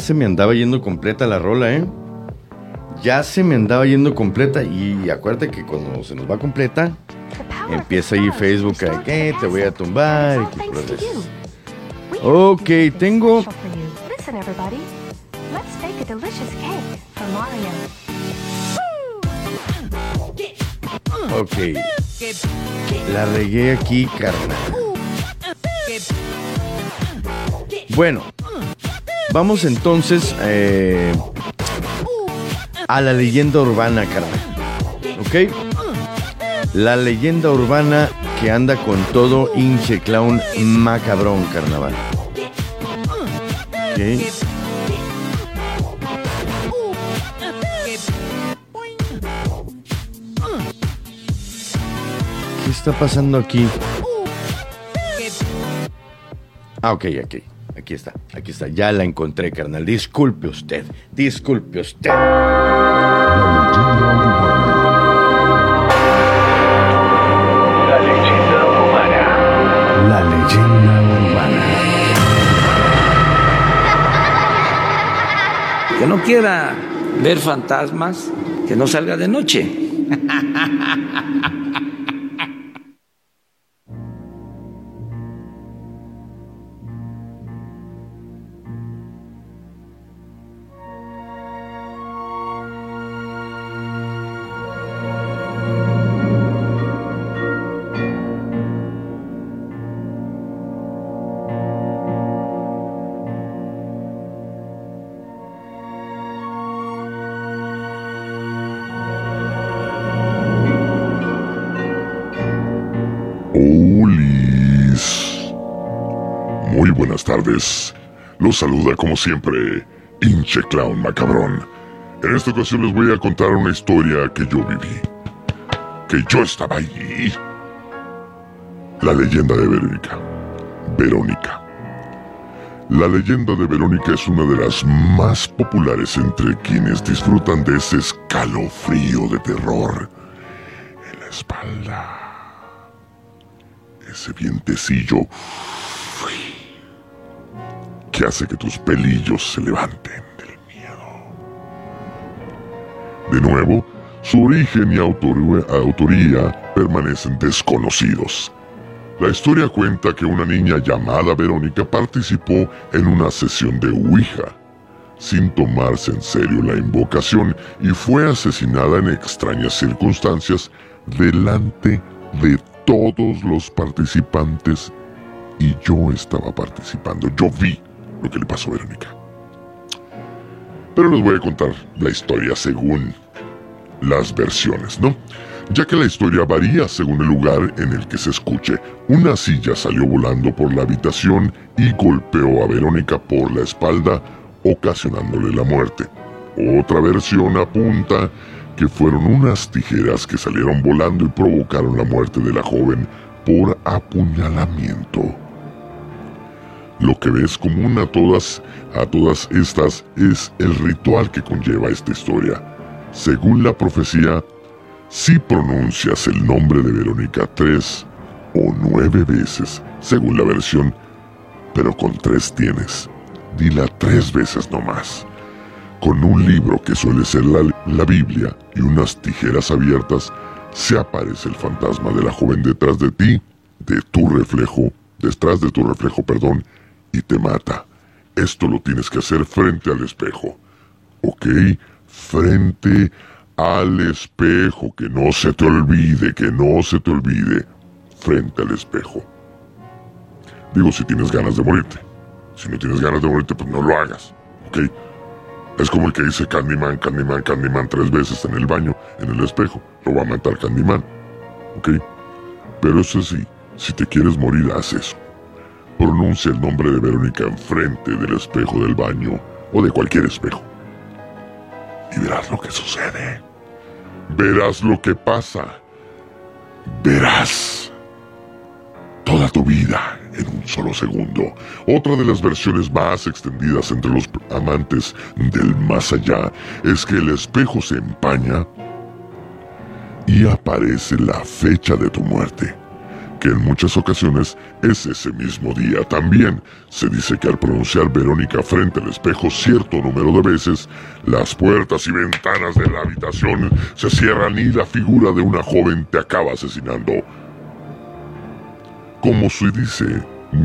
Se me andaba yendo completa la rola, ¿eh? Ya se me andaba yendo completa. Y acuérdate que cuando se nos va completa, empieza ahí Facebook, a que te voy a tumbar. y que. Ok, tengo. Listen, everybody. Let's bake a delicious cake for Mario. Ok. La regué aquí, carnal. Bueno, vamos entonces eh, a la leyenda urbana, carnal. ¿Ok? La leyenda urbana que anda con todo hinche clown macabrón, carnaval. Ok. ¿Qué está pasando aquí? Ah, ok, aquí. Aquí está, aquí está. Ya la encontré, carnal. Disculpe usted. Disculpe usted. La leyenda urbana. Que no quiera ver fantasmas, que no salga de noche. *laughs* tardes. Los saluda como siempre, hinche clown macabrón. En esta ocasión les voy a contar una historia que yo viví. Que yo estaba allí. La leyenda de Verónica. Verónica. La leyenda de Verónica es una de las más populares entre quienes disfrutan de ese escalofrío de terror en la espalda ese vientecillo que hace que tus pelillos se levanten del miedo. De nuevo, su origen y autor- autoría permanecen desconocidos. La historia cuenta que una niña llamada Verónica participó en una sesión de Ouija, sin tomarse en serio la invocación y fue asesinada en extrañas circunstancias delante de todos los participantes y yo estaba participando. Yo vi lo que le pasó a Verónica. Pero les voy a contar la historia según las versiones, ¿no? Ya que la historia varía según el lugar en el que se escuche. Una silla salió volando por la habitación y golpeó a Verónica por la espalda, ocasionándole la muerte. Otra versión apunta que fueron unas tijeras que salieron volando y provocaron la muerte de la joven por apuñalamiento. Que ves común a todas, a todas estas es el ritual que conlleva esta historia. Según la profecía, si pronuncias el nombre de Verónica tres o nueve veces, según la versión, pero con tres tienes, dila tres veces no más. Con un libro que suele ser la, la Biblia y unas tijeras abiertas, se aparece el fantasma de la joven detrás de ti, de tu reflejo, detrás de tu reflejo, perdón, y te mata. Esto lo tienes que hacer frente al espejo. ¿Ok? Frente al espejo, que no se te olvide, que no se te olvide. Frente al espejo. Digo, si tienes ganas de morirte. Si no tienes ganas de morirte, pues no lo hagas. ¿Ok? Es como el que dice Candyman, Candyman, Candyman tres veces en el baño, en el espejo. Lo va a matar Candyman. ¿Ok? Pero eso sí, si te quieres morir, haz eso. Pronuncia el nombre de Verónica enfrente del espejo del baño o de cualquier espejo. Y verás lo que sucede. Verás lo que pasa. Verás toda tu vida en un solo segundo. Otra de las versiones más extendidas entre los amantes del más allá es que el espejo se empaña y aparece la fecha de tu muerte, que en muchas ocasiones es ese mismo día. También se dice que al pronunciar Verónica frente al espejo cierto número de veces, las puertas y ventanas de la habitación se cierran y la figura de una joven te acaba asesinando. Como se dice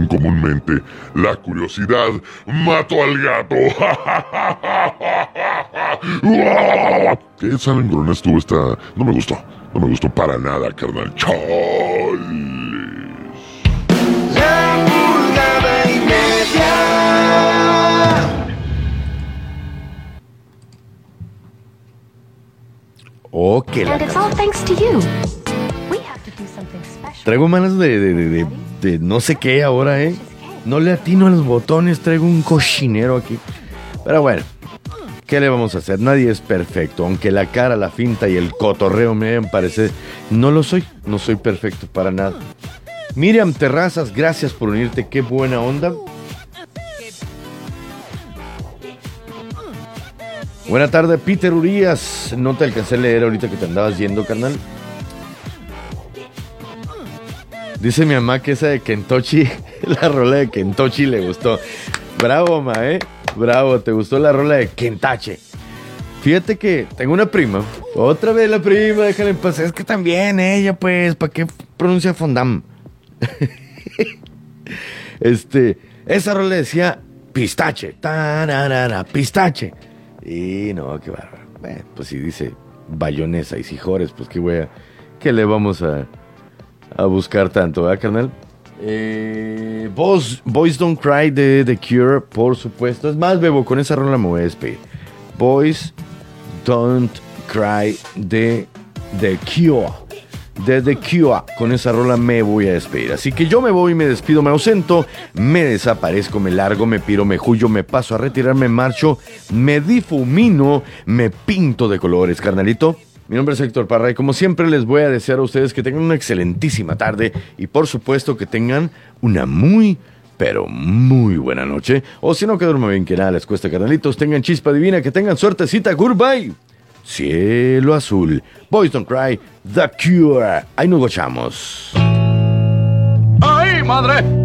comúnmente, la curiosidad mató al gato. *laughs* Qué sangrona estuvo esta. No me gustó. No me gustó para nada, carnal. Chales. Do something special. Traigo manos de, de, de, de- no sé qué ahora, ¿eh? No le atino a los botones, traigo un cochinero aquí. Pero bueno, ¿qué le vamos a hacer? Nadie es perfecto, aunque la cara, la finta y el cotorreo me hagan parecer. No lo soy, no soy perfecto para nada. Miriam Terrazas, gracias por unirte, qué buena onda. Buena tarde, Peter Urias. No te alcancé a leer ahorita que te andabas yendo, carnal. Dice mi mamá que esa de Kentochi, *laughs* la rola de Kentochi le gustó. Bravo, ma, ¿eh? Bravo, te gustó la rola de Kentache. Fíjate que tengo una prima. Otra vez la prima, déjale en paz. Es que también ella, pues, ¿para qué pronuncia Fondam? *laughs* este, esa rola decía pistache. Tararara, pistache. Y no, qué bárbaro. Pues si dice bayonesa y sijores, pues qué wea. ¿Qué le vamos a, a buscar tanto, ¿verdad, carnal? Eh, Boys, Boys Don't Cry de The Cure, por supuesto. Es más, Bebo, con esa rola me voy a despedir. Boys Don't Cry de The Cure. De The Cure. Con esa rola me voy a despedir. Así que yo me voy, me despido, me ausento, me desaparezco, me largo, me piro, me juyo, me paso a retirar, me marcho, me difumino, me pinto de colores, carnalito. Mi nombre es Héctor Parra y como siempre les voy a desear a ustedes que tengan una excelentísima tarde y por supuesto que tengan una muy, pero muy buena noche. O si no, que duerman bien, que nada les cuesta, carnalitos. Tengan chispa divina, que tengan suertecita. Goodbye. Cielo azul. Boys Don't Cry. The Cure. Ahí nos gochamos. ¡Ay, madre!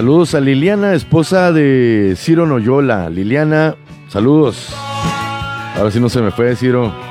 Saludos a Liliana, esposa de Ciro Noyola. Liliana, saludos. Ahora sí no se me fue, Ciro.